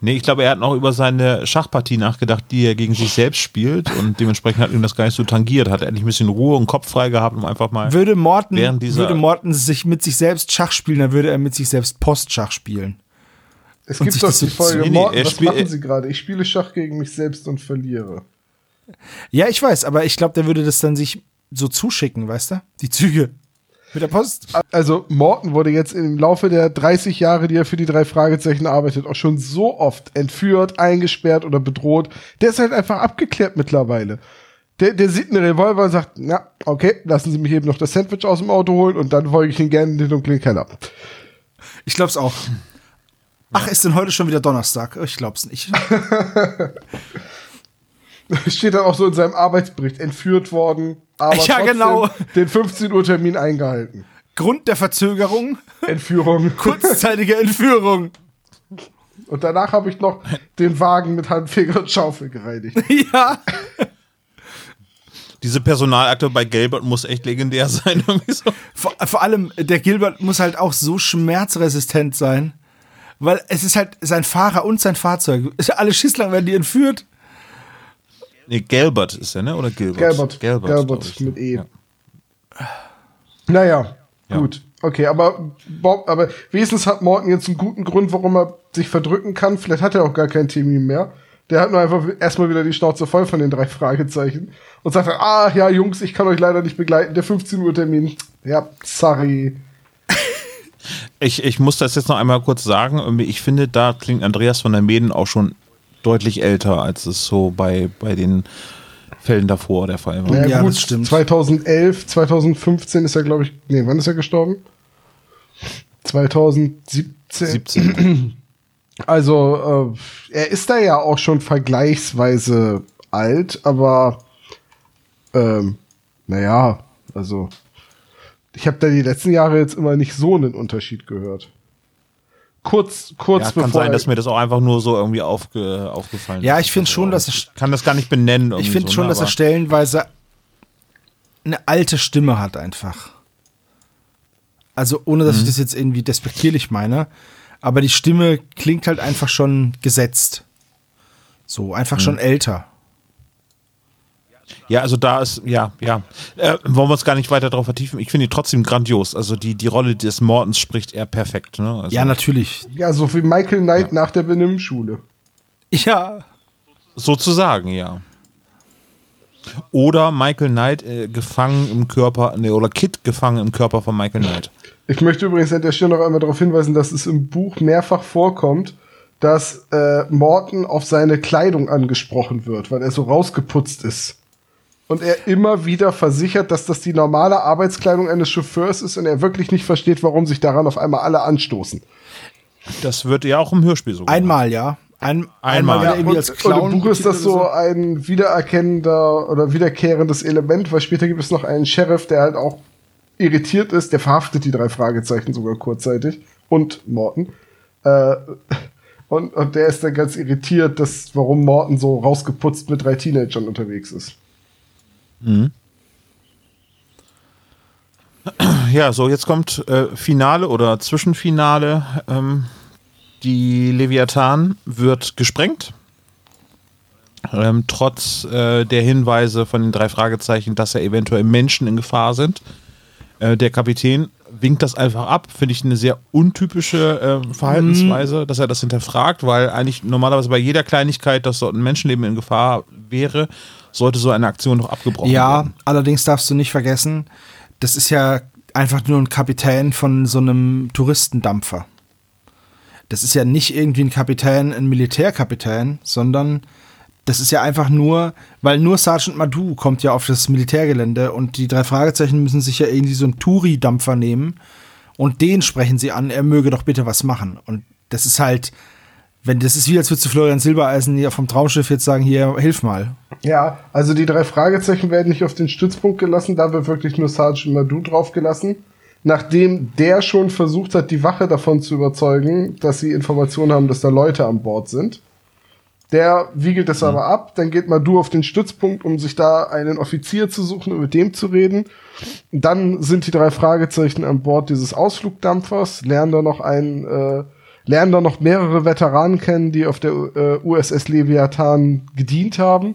Nee, ich glaube, er hat noch über seine Schachpartie nachgedacht, die er gegen sich selbst spielt und dementsprechend hat ihm das gar nicht so tangiert. Hat er endlich ein bisschen Ruhe und Kopf frei gehabt, um einfach mal. Würde Morten, Während dieser- würde Morten sich mit sich selbst Schach spielen, dann würde er mit sich selbst Postschach spielen. Es Und gibt doch das die Folge, Nee, nee, Morten, was machen Sie gerade? Ich spiele Schach gegen mich selbst und verliere. Ja, ich weiß, aber ich glaube, der würde das dann sich so zuschicken, weißt du? Die Züge. Mit der Post. Also Morten wurde jetzt im Laufe der 30 Jahre, die er für die drei Fragezeichen arbeitet, auch schon so oft entführt, eingesperrt oder bedroht. Der ist halt einfach abgeklärt mittlerweile. Der, der sieht einen Revolver und sagt, na, okay, lassen Sie mich eben noch das Sandwich aus dem Auto holen und dann folge ich ihn gerne in den dunklen Keller. Ich glaub's auch. Ach, ist denn heute schon wieder Donnerstag? Ich glaub's nicht. Steht dann auch so in seinem Arbeitsbericht, entführt worden, aber Ja, trotzdem genau. den 15 Uhr Termin eingehalten. Grund der Verzögerung, Entführung. kurzzeitige Entführung. Und danach habe ich noch den Wagen mit Handfeger und Schaufel gereinigt. Ja. Diese Personalakte bei Gelbert muss echt legendär sein. Irgendwie so. Vor, vor allem, der Gilbert muss halt auch so schmerzresistent sein. Weil es ist halt sein Fahrer und sein Fahrzeug. Alle Schisslang werden die entführt. Nee, Gelbert ist der, ne? Oder Gilbert? Gelbert. Gelbert, Gelbert, mit E. Ja. Naja, Ja. gut. Okay, aber Bob, aber wenigstens hat Morton jetzt einen guten Grund, warum er sich verdrücken kann. Vielleicht hat er auch gar keinen Termin mehr. Der hat nur einfach erstmal wieder die Schnauze voll von den drei Fragezeichen und sagt dann, ah ja, Jungs, ich kann euch leider nicht begleiten. Der 15 Uhr Termin. Ja, sorry. Ich, ich muss das jetzt noch einmal kurz sagen. Ich finde, da klingt Andreas von der Meden auch schon deutlich älter, als es so bei, bei den Fällen davor der Fall war. Ja, das stimmt. 2011, 2015 ist er, glaube ich, nee, wann ist er gestorben? 2017. 17. Also, äh, er ist da ja auch schon vergleichsweise alt, aber ähm, naja, also ich habe da die letzten Jahre jetzt immer nicht so einen Unterschied gehört. Kurz, kurz Ja, bevor kann sein, dass mir das auch einfach nur so irgendwie aufge, aufgefallen Ja, ist. ich finde schon, dass ich er, kann das gar nicht benennen. ich finde so, schon, ne, dass er stellenweise eine alte Stimme hat einfach. Also ohne, dass ich das jetzt irgendwie despektierlich meine, aber die Stimme klingt halt einfach schon gesetzt. So, einfach schon älter. Ja, also da ist, ja, ja. Äh, wollen wir uns gar nicht weiter darauf vertiefen. Ich finde ihn trotzdem grandios. Also die, die Rolle des Mortens spricht er perfekt. Ne? Also Ja, natürlich. ja, so wie Michael Knight nach der Benimmschule. Ja. Sozusagen, ja. Oder Michael Knight äh, gefangen im Körper, nee, oder Kid gefangen im Körper von Michael Knight. Ich möchte übrigens an der Stelle noch einmal darauf hinweisen, dass es im Buch mehrfach vorkommt, dass äh, Morton auf seine Kleidung angesprochen wird, weil er so rausgeputzt ist. Und er immer wieder versichert, dass das die normale Arbeitskleidung eines Chauffeurs ist und er wirklich nicht versteht, warum sich daran auf einmal alle anstoßen. Das wird ja auch im Hörspiel so. gemacht. Einmal, ja. Ein, Einmal. einmal Ja, irgendwie und, als und Clown. im Buch ist das so ein wiedererkennender oder wiederkehrendes Element, weil später gibt es noch einen Sheriff, der halt auch irritiert ist, der verhaftet die drei Fragezeichen sogar kurzzeitig und Morton. Äh, und, und der ist dann ganz irritiert, dass, warum Morton so rausgeputzt mit drei Teenagern unterwegs ist. Ja, so jetzt kommt äh, Finale oder Zwischenfinale. Ähm, die Leviathan wird gesprengt. Ähm, trotz äh, der Hinweise von den drei Fragezeichen, dass ja eventuell Menschen in Gefahr sind. Äh, der Kapitän winkt das einfach ab. Finde ich eine sehr untypische äh, Verhaltensweise, dass er das hinterfragt, weil eigentlich normalerweise bei jeder Kleinigkeit, dass dort ein Menschenleben in Gefahr wäre, sollte so eine Aktion doch abgebrochen Ja, werden. allerdings darfst du nicht vergessen, das ist ja einfach nur ein Kapitän von so einem Touristendampfer. Das ist ja nicht irgendwie ein Kapitän, ein Militärkapitän, sondern das ist ja einfach nur, weil nur Sergeant Madu kommt ja auf das Militärgelände und die drei Fragezeichen müssen sich ja irgendwie so einen Touri-Dampfer nehmen und den sprechen sie an, er möge doch bitte was machen. Und das ist halt, wenn das ist wie als würdest du Florian Silbereisen hier vom Traumschiff jetzt sagen, hier, hilf mal. Ja, also die drei Fragezeichen werden nicht auf den Stützpunkt gelassen, da wird wirklich nur Sergeant Madu draufgelassen. Nachdem der schon versucht hat, die Wache davon zu überzeugen, dass sie Informationen haben, dass da Leute an Bord sind. Der wiegelt es aber ab, dann geht Madu auf den Stützpunkt, um sich da einen Offizier zu suchen und mit dem zu reden. Dann sind die drei Fragezeichen an Bord dieses Ausflugdampfers, lernen da noch einen, äh, lernen da noch mehrere Veteranen kennen, die auf der äh, USS Leviathan gedient haben.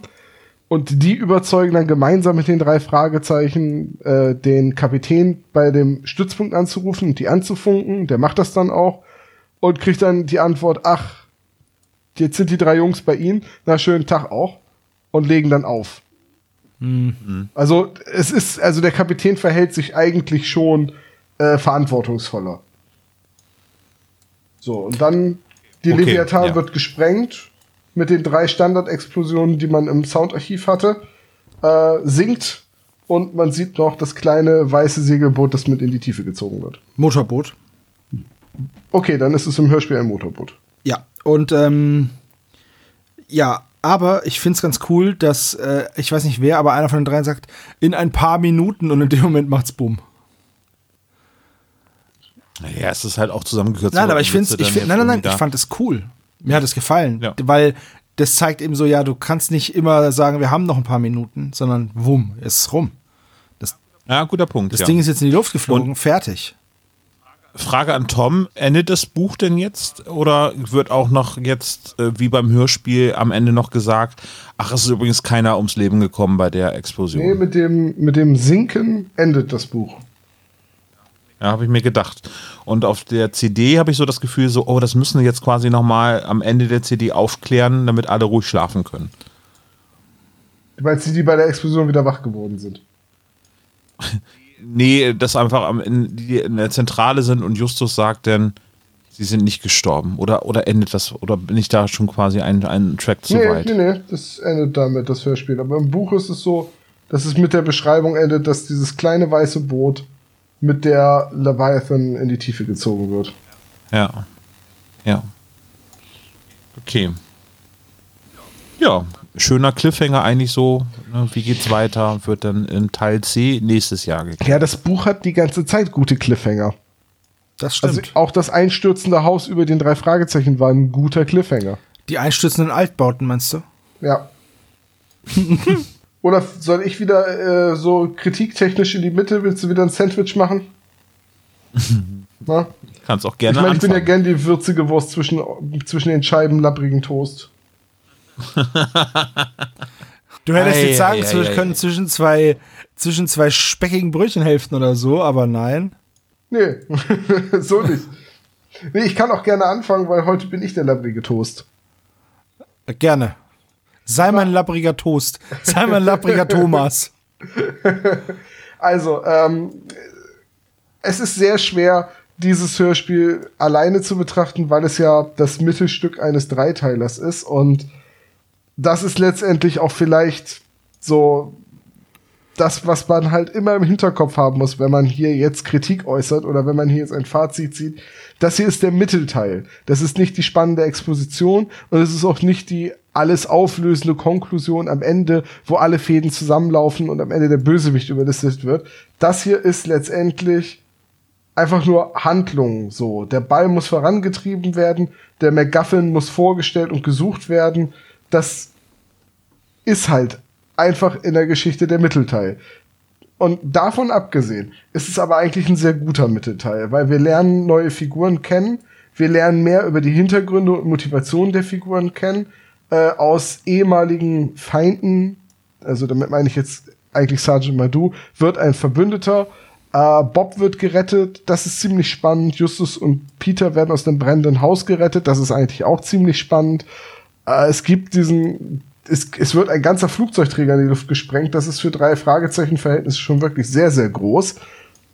Und die überzeugen dann gemeinsam mit den drei Fragezeichen äh, den Kapitän bei dem Stützpunkt anzurufen und die anzufunken. Der macht das dann auch und kriegt dann die Antwort, ach, jetzt sind die drei Jungs bei Ihnen, na schönen Tag auch und legen dann auf. Also es ist, also der Kapitän verhält sich eigentlich schon äh, verantwortungsvoller. So, und dann die Okay, Leviathan ja. wird gesprengt mit den drei Standardexplosionen, die man im Soundarchiv hatte. äh, sinkt und man sieht noch das kleine weiße Segelboot, das mit in die Tiefe gezogen wird. Motorboot. Okay, dann ist es im Hörspiel ein Motorboot. Ja, und ähm, ja, aber ich finde es ganz cool, dass, äh, ich weiß nicht wer, aber einer von den dreien sagt, in ein paar Minuten und in dem Moment macht's Bumm. Naja, es ist halt auch zusammengekürzt. Nein, aber ich finde ich find, nein, nein, nein, ich fand es cool. Mir hat es gefallen, Ja. weil das zeigt eben so, ja, du kannst nicht immer sagen, wir haben noch ein paar Minuten, sondern wumm, ist rum. Ja, guter Punkt. Das ja. Ding ist jetzt in die Luft geflogen, fertig. Frage an Tom: Endet das Buch denn jetzt oder wird auch noch jetzt, äh, wie beim Hörspiel, am Ende noch gesagt, ach, es ist übrigens keiner ums Leben gekommen bei der Explosion? Nee, mit dem, mit dem Sinken endet das Buch. Ja, habe ich mir gedacht. Und auf der CD habe ich so das Gefühl, so, oh, das müssen wir jetzt quasi nochmal am Ende der CD aufklären, damit alle ruhig schlafen können. Weil sie die bei der Explosion wieder wach geworden sind. Nee, dass einfach am, in, die in der Zentrale sind und Justus sagt dann, sie sind nicht gestorben. Oder, oder endet das, oder bin ich da schon quasi ein, ein Track zu Nee, weit? nee, nee, das endet damit, das Hörspiel. Aber im Buch ist es so, dass es mit der Beschreibung endet, dass dieses kleine weiße Boot mit der Leviathan in die Tiefe gezogen wird. Ja. Ja. Okay. Ja, schöner Cliffhanger eigentlich so. Ne? Wie geht's weiter? Wird dann in Teil C nächstes Jahr geklärt. Ja, das Buch hat die ganze Zeit gute Cliffhanger. Das stimmt. Also auch das einstürzende Haus über den drei Fragezeichen war ein guter Cliffhanger. die einstürzenden Altbauten, meinst du? Ja. Oder soll ich wieder äh, so kritiktechnisch in die Mitte? Willst du wieder ein Sandwich machen? Na? Kannst auch Ich gerne meine, ich bin ja gern die würzige Wurst zwischen, zwischen den Scheiben lapprigen Toast. Du hättest Ei, jetzt sagen ei, können zwischen zwei, zwischen zwei speckigen Brötchenhälften oder so, aber nein. Nee, so nicht. Nee, ich kann auch gerne anfangen, weil heute bin ich der lapprige Toast. Äh, Gerne. Sei mein lappriger Toast. Sei mein lappriger Thomas. Also, ähm, es ist sehr schwer, dieses Hörspiel alleine zu betrachten, weil es ja das Mittelstück eines Dreiteilers ist. Und das ist letztendlich auch vielleicht so das, was man halt immer im Hinterkopf haben muss, wenn man hier jetzt Kritik äußert oder wenn man hier jetzt ein Fazit zieht. Das hier ist der Mittelteil. Das ist nicht die spannende Exposition und es ist auch nicht die alles auflösende Konklusion am Ende, wo alle Fäden zusammenlaufen und am Ende der Bösewicht überlistet wird. Das hier ist letztendlich einfach nur Handlung so. Der Ball muss vorangetrieben werden, der MacGuffin muss vorgestellt und gesucht werden. Das ist halt einfach in der Geschichte der Mittelteil. Und davon abgesehen ist es aber eigentlich ein sehr guter Mittelteil, weil wir lernen neue Figuren kennen, wir lernen mehr über die Hintergründe und Motivationen der Figuren kennen, äh, aus ehemaligen Feinden, also damit meine ich jetzt eigentlich Sergeant Madou, wird ein Verbündeter, äh, Bob wird gerettet, das ist ziemlich spannend, Justus und Peter werden aus dem brennenden Haus gerettet, das ist eigentlich auch ziemlich spannend. Äh, es gibt diesen es, es wird ein ganzer Flugzeugträger in die Luft gesprengt. Das ist für drei Fragezeichen-Verhältnisse schon wirklich sehr, sehr groß.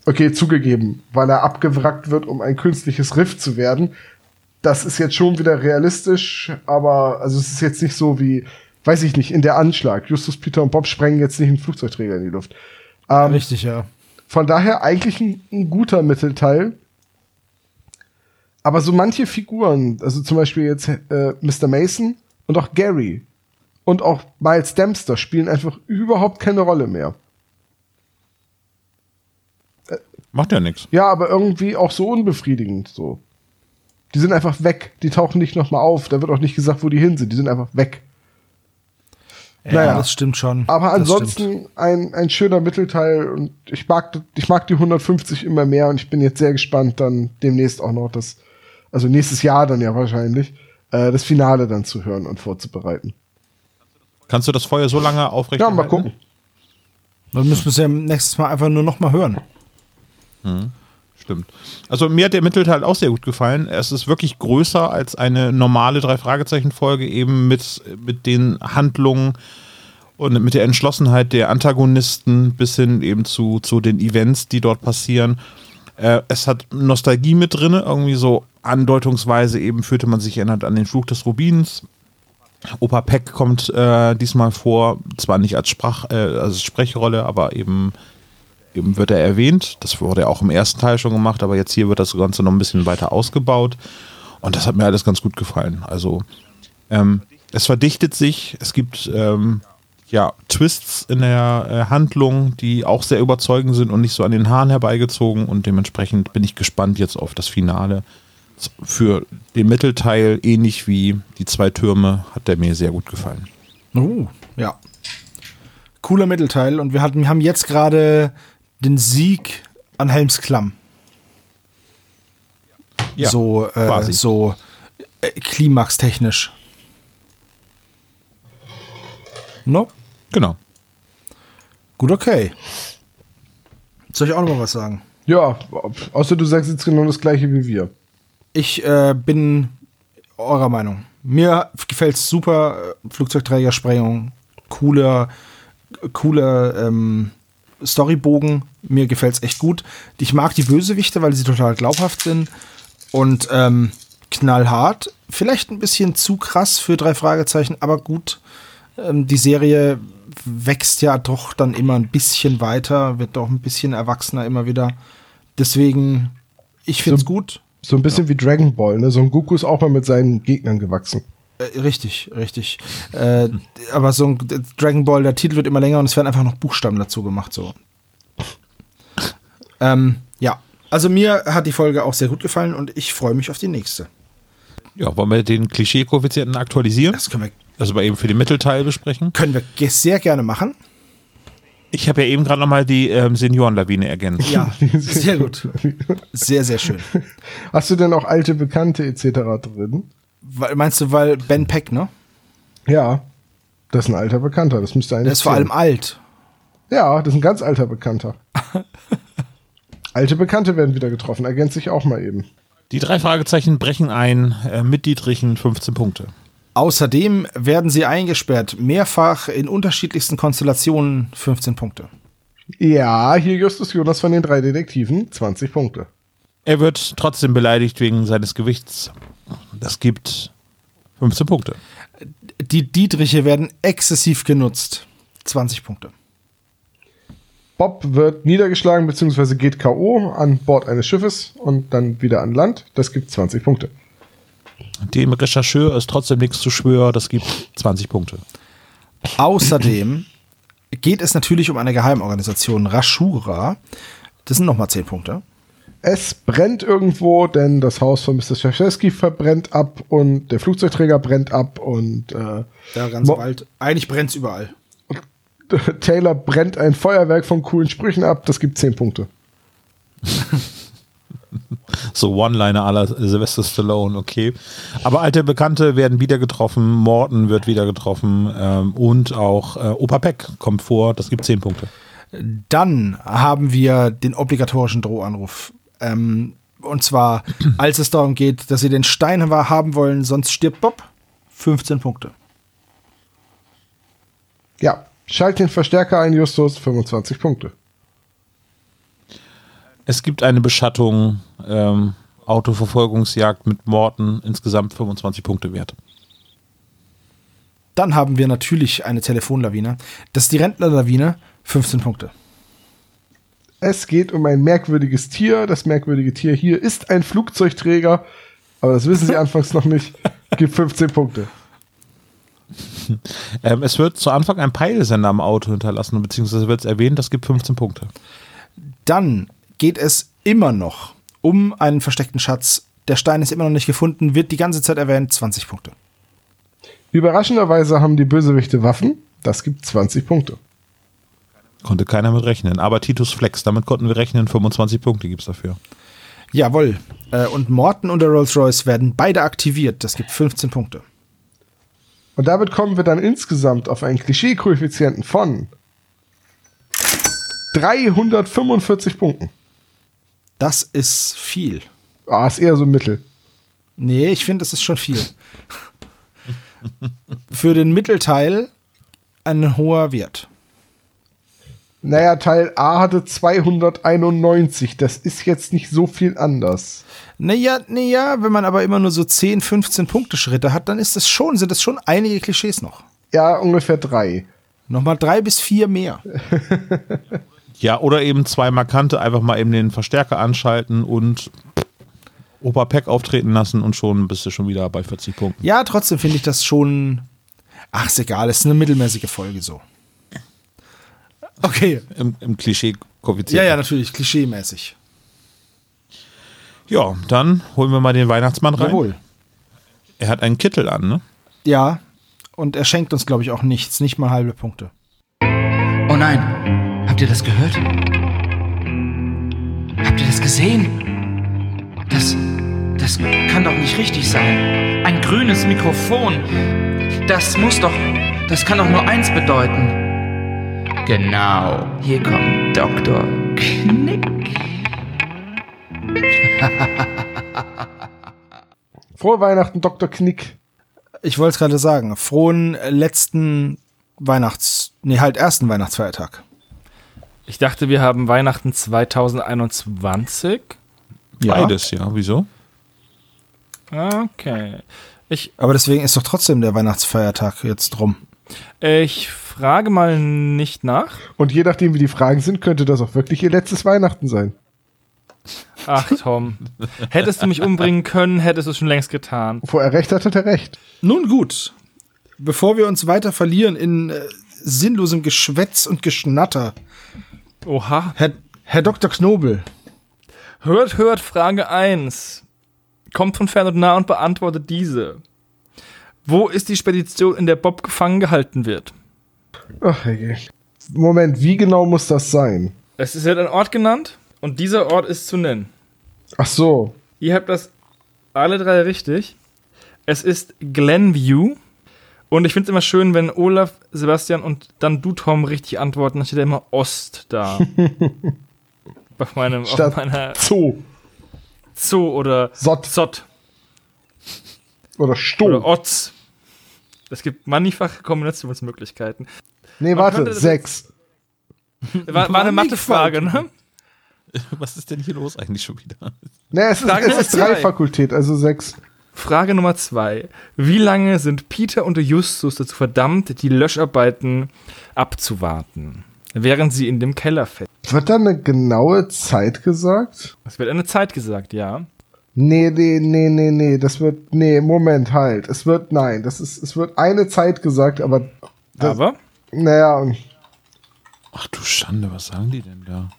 Okay, zugegeben, weil er abgewrackt wird, um ein künstliches Riff zu werden. Das ist jetzt schon wieder realistisch, aber also es ist jetzt nicht so wie, weiß ich nicht, in der Anschlag. Justus, Peter und Bob sprengen jetzt nicht einen Flugzeugträger in die Luft. Ähm, Richtig, ja. von daher eigentlich ein, ein guter Mittelteil. Aber so manche Figuren, also zum Beispiel jetzt äh, Mr. Mason und auch Gary und auch Miles Dempster spielen einfach überhaupt keine Rolle mehr. Macht ja nichts. Ja, aber irgendwie auch so unbefriedigend so. Die sind einfach weg. Die tauchen nicht nochmal auf. Da wird auch nicht gesagt, wo die hin sind. Die sind einfach weg. Ja, Naja. das stimmt schon. Aber ansonsten ein, ein schöner Mittelteil und ich mag, ich mag die 150 immer mehr und ich bin jetzt sehr gespannt, dann demnächst auch noch das, also nächstes Jahr dann ja wahrscheinlich, äh, das Finale dann zu hören und vorzubereiten. Kannst du das Feuer so lange aufrecht Ja, mal gucken. Dann müssen wir es ja nächstes Mal einfach nur noch mal hören. Stimmt. Also mir hat der Mittelteil auch sehr gut gefallen. Es ist wirklich größer als eine normale Drei-Fragezeichen-Folge, eben mit, mit den Handlungen und mit der Entschlossenheit der Antagonisten bis hin eben zu, zu den Events, die dort passieren. Äh, es hat Nostalgie mit drin, irgendwie so andeutungsweise eben fühlte man sich erinnert an den Fluch des Rubins. Opa Peck kommt äh, diesmal vor, zwar nicht als Sprach, äh, als Sprechrolle, aber eben, eben wird er erwähnt. Das wurde auch im ersten Teil schon gemacht, aber jetzt hier wird das Ganze noch ein bisschen weiter ausgebaut. Und das hat mir alles ganz gut gefallen. Also ähm, es verdichtet sich, es gibt ähm, ja, Twists in der äh, Handlung, die auch sehr überzeugend sind und nicht so an den Haaren herbeigezogen. Und dementsprechend bin ich gespannt jetzt auf das Finale. Für den Mittelteil, ähnlich wie die zwei Türme, hat der mir sehr gut gefallen. Uh, ja. Cooler Mittelteil. Und wir, hatten, wir haben jetzt gerade den Sieg an Helmsklamm. Ja, so äh, quasi. so äh, klimaxtechnisch. No? Genau. Gut, okay. Soll ich auch noch mal was sagen? Ja, außer du sagst jetzt genau das gleiche wie wir. Ich äh, bin eurer Meinung. Mir gefällt es super. äh, Flugzeugträgersprengung, cooler, cooler ähm, Storybogen. Mir gefällt es echt gut. Ich mag die Bösewichte, weil sie total glaubhaft sind. Und ähm, knallhart. Vielleicht ein bisschen zu krass für drei Fragezeichen, aber gut. Ähm, die Serie wächst ja doch dann immer ein bisschen weiter, wird doch ein bisschen erwachsener immer wieder. Deswegen, ich finde es So- gut. So ein bisschen wie Dragon Ball, ne? So ein Goku ist auch mal mit seinen Gegnern gewachsen. Äh, richtig, richtig. Äh, aber so ein Dragon Ball, der Titel wird immer länger und es werden einfach noch Buchstaben dazu gemacht. So. ähm, ja, also mir hat die Folge auch sehr gut gefallen und ich freue mich auf die nächste. Ja, wollen wir den Klischee-Koeffizienten aktualisieren? Das können wir, Also bei eben für den Mittelteil besprechen. können wir sehr gerne machen. Ich habe ja eben gerade nochmal die ähm, Seniorenlawine ergänzt. Ja, sehr gut. Sehr, sehr schön. Hast du denn auch alte Bekannte etc. drin? Weil, meinst du, weil Ben Peck, ne? Ja. Das ist ein alter Bekannter. Das müsste eigentlich. Der ist vor allem alt. Ja, das ist ein ganz alter Bekannter. alte Bekannte werden wieder getroffen. Ergänze ich auch mal eben. Die drei Fragezeichen brechen ein äh, mit Dietrichen 15 Punkte. Außerdem werden sie eingesperrt, mehrfach in unterschiedlichsten Konstellationen 15 Punkte. Ja, hier Justus Jonas von den drei Detektiven. 20 Punkte. Er wird trotzdem beleidigt wegen seines Gewichts. Das gibt 15 Punkte. Die Dietriche werden exzessiv genutzt. 20 Punkte. Bob wird niedergeschlagen bzw. geht K.O. an Bord eines Schiffes und dann wieder an Land. Das gibt 20 Punkte. Dem Rechercheur ist trotzdem nichts zu schwören. Das gibt 20 Punkte. Außerdem geht es natürlich um eine Geheimorganisation, Rashura. Das sind nochmal 10 Punkte. Es brennt irgendwo, denn das Haus von Mr. Schaschewski verbrennt ab und der Flugzeugträger brennt ab und äh, Da ganz bald. Eigentlich brennt es überall. Taylor brennt ein Feuerwerk von coolen Sprüchen ab. Das gibt 10 Punkte. So One-Liner aller Sylvester Stallone, okay. Aber alte Bekannte werden wieder getroffen, Morton wird wieder getroffen ähm, und auch äh, Opa Peck kommt vor, das gibt 10 Punkte. Dann haben wir den obligatorischen Drohanruf. Ähm, und zwar, als es darum geht, dass sie den Stein haben wollen, sonst stirbt Bob. 15 Punkte. Ja, schalt den Verstärker ein, Justus. 25 Punkte. Es gibt eine Beschattung, ähm, Autoverfolgungsjagd mit Morton, insgesamt 25 Punkte wert. Dann haben wir natürlich eine Telefonlawine. Das ist die Rentnerlawine. 15 Punkte. Es geht um ein merkwürdiges Tier. Das merkwürdige Tier hier ist ein Flugzeugträger. Aber das wissen Sie anfangs noch nicht. Gibt 15 Punkte. Ähm, es wird zu Anfang ein Peilsender am Auto hinterlassen, beziehungsweise wird es erwähnt, das gibt 15 Punkte. Dann geht es immer noch um einen versteckten Schatz. Der Stein ist immer noch nicht gefunden, wird die ganze Zeit erwähnt. 20 Punkte. Überraschenderweise haben die Bösewichte Waffen. Das gibt 20 Punkte. Konnte keiner mit rechnen. Aber Titus Flex, damit konnten wir rechnen, 25 Punkte gibt es dafür. Jawohl. Äh, Und Morton und der Rolls-Royce werden beide aktiviert. Das gibt 15 Punkte. Und damit kommen wir dann insgesamt auf einen Klischee-Koeffizienten von 345 Punkten. Das ist viel. Ah, ist eher so Mittel. Nee, ich finde, das ist schon viel. Für den Mittelteil ein hoher Wert. Naja, Teil A hatte 291. Das ist jetzt nicht so viel anders. Naja, naja, wenn man aber immer nur so 10, 15 Punkte Schritte hat, dann ist das schon, sind das schon einige Klischees noch. Ja, ungefähr drei. Nochmal drei bis vier mehr. Ja, oder eben zwei markante, einfach mal eben den Verstärker anschalten und Opa Peck auftreten lassen und schon bist du schon wieder bei 40 Punkten. Ja, trotzdem finde ich das schon. Ach, ist egal, es ist eine mittelmäßige Folge so. Okay. Im, im klischee koeffizient Ja, ja, natürlich, klischeemäßig. Ja, dann holen wir mal den Weihnachtsmann rein. Jawohl. Er hat einen Kittel an, ne? Ja, und er schenkt uns, glaube ich, auch nichts, nicht mal halbe Punkte. Oh nein, habt ihr das gehört? Habt ihr das gesehen? Das, das kann doch nicht richtig sein. Ein grünes Mikrofon. Das muss doch, das kann doch nur eins bedeuten. Genau, hier kommt Dr. Knick. Frohe Weihnachten, Dr. Knick. Ich wollte es gerade sagen. Frohen letzten Weihnachts-, nee, halt ersten Weihnachtsfeiertag. Ich dachte, wir haben Weihnachten 2021. Beides, ja. Wieso? Okay. Ich, Aber deswegen ist doch trotzdem der Weihnachtsfeiertag jetzt drum. ich frage mal nicht nach. Und je nachdem, wie die Fragen sind, könnte das auch wirklich ihr letztes Weihnachten sein. Ach, Tom. Hättest du mich umbringen können, hättest du es schon längst getan. Wo er recht hat, hat er recht. Nun gut. Bevor wir uns weiter verlieren in äh, sinnlosem Geschwätz und Geschnatter, Oha. Herr, Herr Dr. Knobel, Hört, hört, Frage 1. Kommt von fern und nah und beantwortet diese. Wo ist die Spedition, in der Bob gefangen gehalten wird? Ach, hey. Moment, wie genau muss das sein? Es ist wird ein Ort genannt und dieser Ort ist zu nennen. Ach so. Ihr habt das alle drei richtig. Es ist Glenview. Und ich finde es immer schön, wenn Olaf, Sebastian und dann du, Tom, richtig antworten. Dann steht da immer Ost da. auf, meinem, auf Statt meiner Zoo. Zoo oder Sott Zott oder Stoh. oder Otz. Es gibt mannigfache Kombinationsmöglichkeiten. nee, Man warte, sechs. War, war eine Mathefrage, ne? Was ist denn hier los eigentlich schon wieder? Nee, es ist, es ist drei. Fakultät, also sechs. Frage Nummer zwei. Wie lange sind Peter und Justus dazu verdammt, die Löscharbeiten abzuwarten, während sie in dem Keller fest? Wird da eine genaue Zeit gesagt? Es wird eine Zeit gesagt, ja. Nee, nee, nee, nee, nee, das wird, nee, Moment, halt. Es wird, nein, das ist, es wird eine Zeit gesagt, aber, das, Aber naja, und Ach du Schande, was sagen die denn da?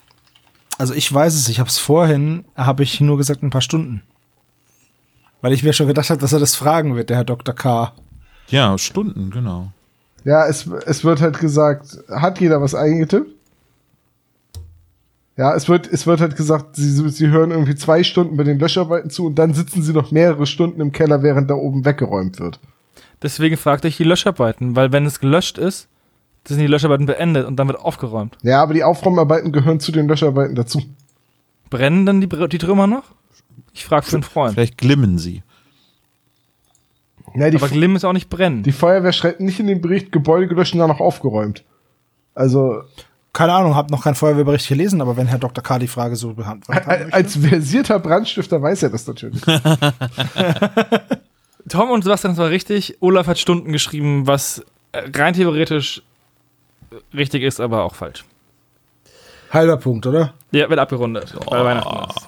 also ich weiß es, ich habe es vorhin, habe ich nur gesagt ein paar Stunden. Weil ich mir schon gedacht habe, dass er das fragen wird, der Herr Dr. K. Ja, Stunden, genau. ja, es, es wird halt gesagt, hat jeder was eingetippt? Ja, es wird, es wird halt gesagt, sie, sie hören irgendwie zwei Stunden bei den Löscharbeiten zu und dann sitzen sie noch mehrere Stunden im Keller, während da oben weggeräumt wird. deswegen fragte ich die Löscharbeiten, weil wenn es gelöscht ist, sind die Löscharbeiten beendet und dann wird aufgeräumt. Ja, aber die Aufräumarbeiten gehören zu den Löscharbeiten dazu. Brennen dann die, die Trümmer noch? Ich frage für einen Freund. Vielleicht glimmen sie. Ja, die, Aber Glimm ist auch nicht brennen. die Feuerwehr schreibt nicht in den Bericht, Gebäude gelöscht und dann noch aufgeräumt. Also, Keine Ahnung, habe noch keinen Feuerwehrbericht gelesen, aber wenn Herr Dr. K. die Frage so möchte. als versierter Brandstifter weiß er das natürlich. Tom und Sebastian, das war richtig. Olaf hat Stunden geschrieben, was rein theoretisch richtig ist, aber auch falsch. Halber Punkt, oder? Ja, wird abgerundet. Weil Weihnachten ist.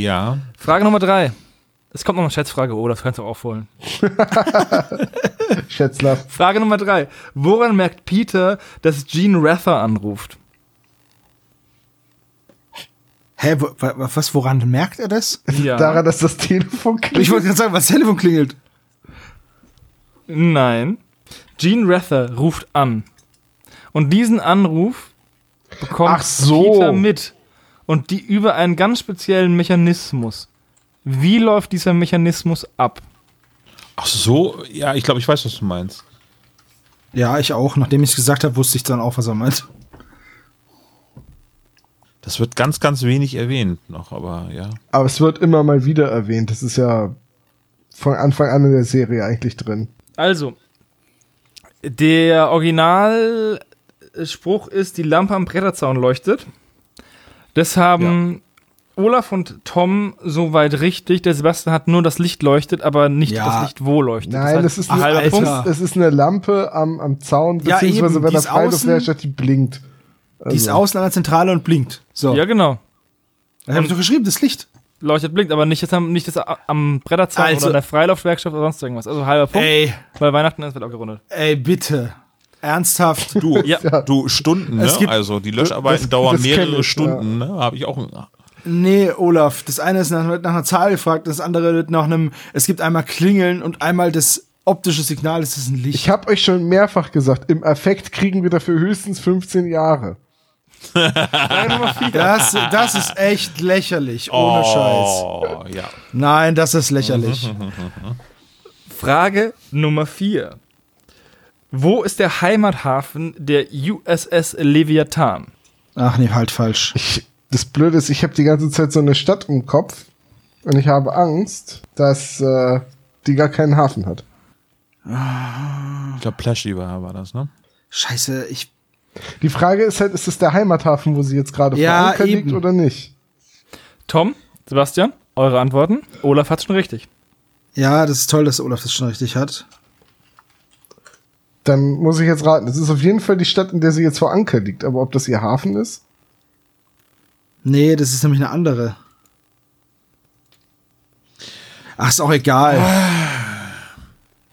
Ja. Frage Nummer drei. Es kommt noch eine Schätzfrage, Olaf, kannst du aufholen. Schätzler. Frage Nummer drei. Woran merkt Peter, dass Gene Rather anruft? Hä, wo, wa- wa- was, woran merkt er das? Ja. Daran, dass das Telefon Ich klingelt. wollte gerade sagen, was das Telefon klingelt. Nein. Gene Rather ruft an. Und diesen Anruf bekommt Ach so. Peter mit. Und die über einen ganz speziellen Mechanismus. Wie läuft dieser Mechanismus ab? Ach so, ja, ich glaube, ich weiß, was du meinst. Ja, ich auch. Nachdem ich es gesagt habe, wusste ich dann auch, was er meint. Das wird ganz, ganz wenig erwähnt noch, aber ja. Aber es wird immer mal wieder erwähnt. Das ist ja von Anfang an in der Serie eigentlich drin. Also, der Original Spruch ist, die Lampe am Bretterzaun leuchtet. Das haben Olaf und Tom soweit richtig. Der Sebastian hat nur das Licht leuchtet, aber nicht Ja. das Licht wo leuchtet. Nein, heißt, das ist, ein eine. Punkt. es ist eine Lampe am, am Zaun, Ja, beziehungsweise eben, wenn außen- flasht, die blinkt. Die ist Also. außen an der Zentrale und blinkt. So. Ja, genau. das habe ich doch geschrieben, das Licht. Leuchtet, blinkt, aber nicht das am, nicht das am Bretterzaun Also- oder an der Freilaufwerkstatt oder sonst irgendwas. Also halber Punkt, Ey, weil Weihnachten ist, wird auch gerundet. ey, bitte. Ernsthaft. Du, Ja. du Stunden, ne? Gibt- also die Löscharbeiten Das- dauern das mehrere ich, Stunden, ne? Habe ich auch. Nee, Olaf, das eine ist nach, nach einer Zahl gefragt, das andere wird nach einem, es gibt einmal Klingeln und einmal das optische Signal, das ist ein Licht. Ich habe euch schon mehrfach gesagt, im Affekt kriegen wir dafür höchstens 15 Jahre. Das, das ist echt lächerlich, ohne Scheiß. Oh, ja. Nein, das ist lächerlich. Frage Nummer 4. Wo ist der Heimathafen der USS Leviathan? Ach nee, halt falsch. Ich, das Blöde ist, ich habe die ganze Zeit so eine Stadt im Kopf und ich habe Angst, dass äh, die gar keinen Hafen hat. Ich glaube, Plashy war, war das, ne? Scheiße, ich. Die Frage ist halt, ist es der Heimathafen, wo sie jetzt gerade Ja, verankert liegt eben. oder nicht? Tom, Sebastian, eure Antworten? Olaf hat schon richtig. Ja, das ist toll, dass Olaf das schon richtig hat. Dann muss ich jetzt raten. Es ist auf jeden Fall die Stadt, in der sie jetzt vor Anker liegt. Aber ob das ihr Hafen ist? Nee, das ist nämlich eine andere. Ach, ist auch egal.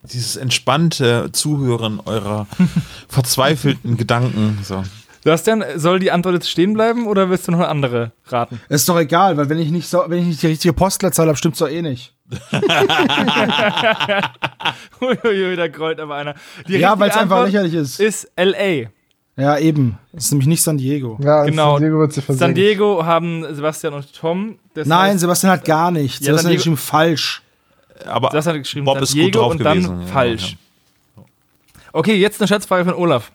Dieses entspannte Zuhören eurer verzweifelten Gedanken. So. Sebastian, soll die Antwort jetzt stehen bleiben oder willst du noch eine andere raten? Ist doch egal, weil wenn ich nicht so, wenn ich nicht die richtige Postleitzahl habe, stimmt's doch eh nicht. Uiuiui, da grollt aber einer. Die Ja, weil es einfach lächerlich ist. Ist L.A. Ja, eben. Das ist nämlich nicht San Diego. Ja, Genau. San Diego wird sie San versenkt. Diego haben Sebastian und Tom. Das Nein, heißt, Sebastian hat gar nichts. Ja, San Sebastian hat geschrieben falsch. Aber Sebastian hat geschrieben Bob San ist gut Diego drauf und dann gewesen. Ja, falsch. ja. Okay, jetzt eine Schätzfrage von Olaf.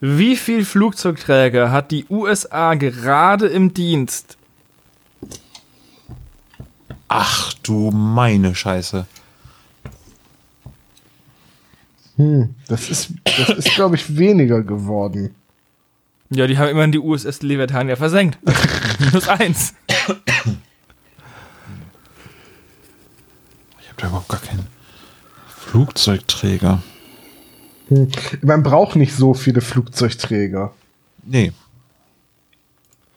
Wie viel Flugzeugträger hat die USA gerade im Dienst? Ach du meine Scheiße. Hm, das ist, das ist glaube ich, weniger geworden. Ja, die haben immerhin die USS Leviathan ja versenkt. Minus eins. Ich habe da überhaupt gar keinen Flugzeugträger. Hm. Man braucht nicht so viele Flugzeugträger. Nee.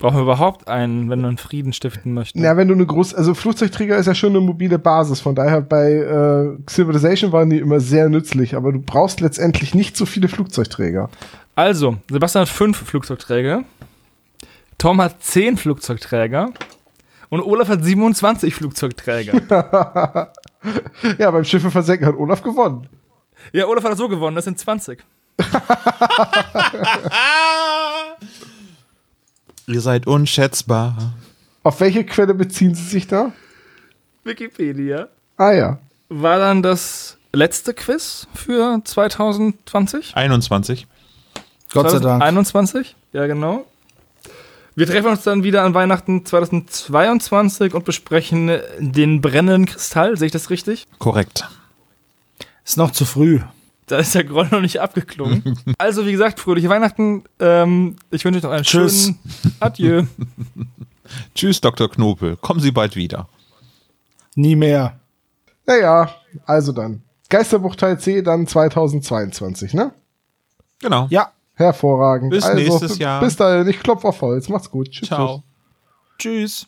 Brauchen wir überhaupt einen, wenn man Frieden stiften möchte? Ja, wenn du eine große, also Flugzeugträger ist ja schon eine mobile Basis, von daher bei äh, Civilization waren die immer sehr nützlich, aber du brauchst letztendlich nicht so viele Flugzeugträger. Also, Sebastian hat fünf Flugzeugträger. Tom hat zehn Flugzeugträger. Und Olaf hat 27 Flugzeugträger. Ja, beim Schiffe versenken hat Olaf gewonnen. ja, Olaf hat so gewonnen, das sind 20. Ihr seid unschätzbar. Auf welche Quelle beziehen sie sich da? Wikipedia. Ah ja. War dann das letzte Quiz für 2020? 21. Gott sei Dank. 21? Ja, genau. Wir treffen uns dann wieder an Weihnachten 2022 und besprechen den brennenden Kristall. Sehe ich das richtig? Korrekt. Ist noch zu früh. Da ist der Groll noch nicht abgeklungen. also, wie gesagt, fröhliche Weihnachten. Ähm, ich wünsche euch noch einen Tschüss. schönen Adieu. Tschüss, Dr. Knopel. Kommen Sie bald wieder. Nie mehr. Naja, also dann. Geisterbuch Teil C dann 2022, ne? Genau. Ja. Hervorragend. Bis also, nächstes Jahr. Bis dahin, ich klopfe auf Holz. Macht's gut. Tschüss. Ciao. Tschüss.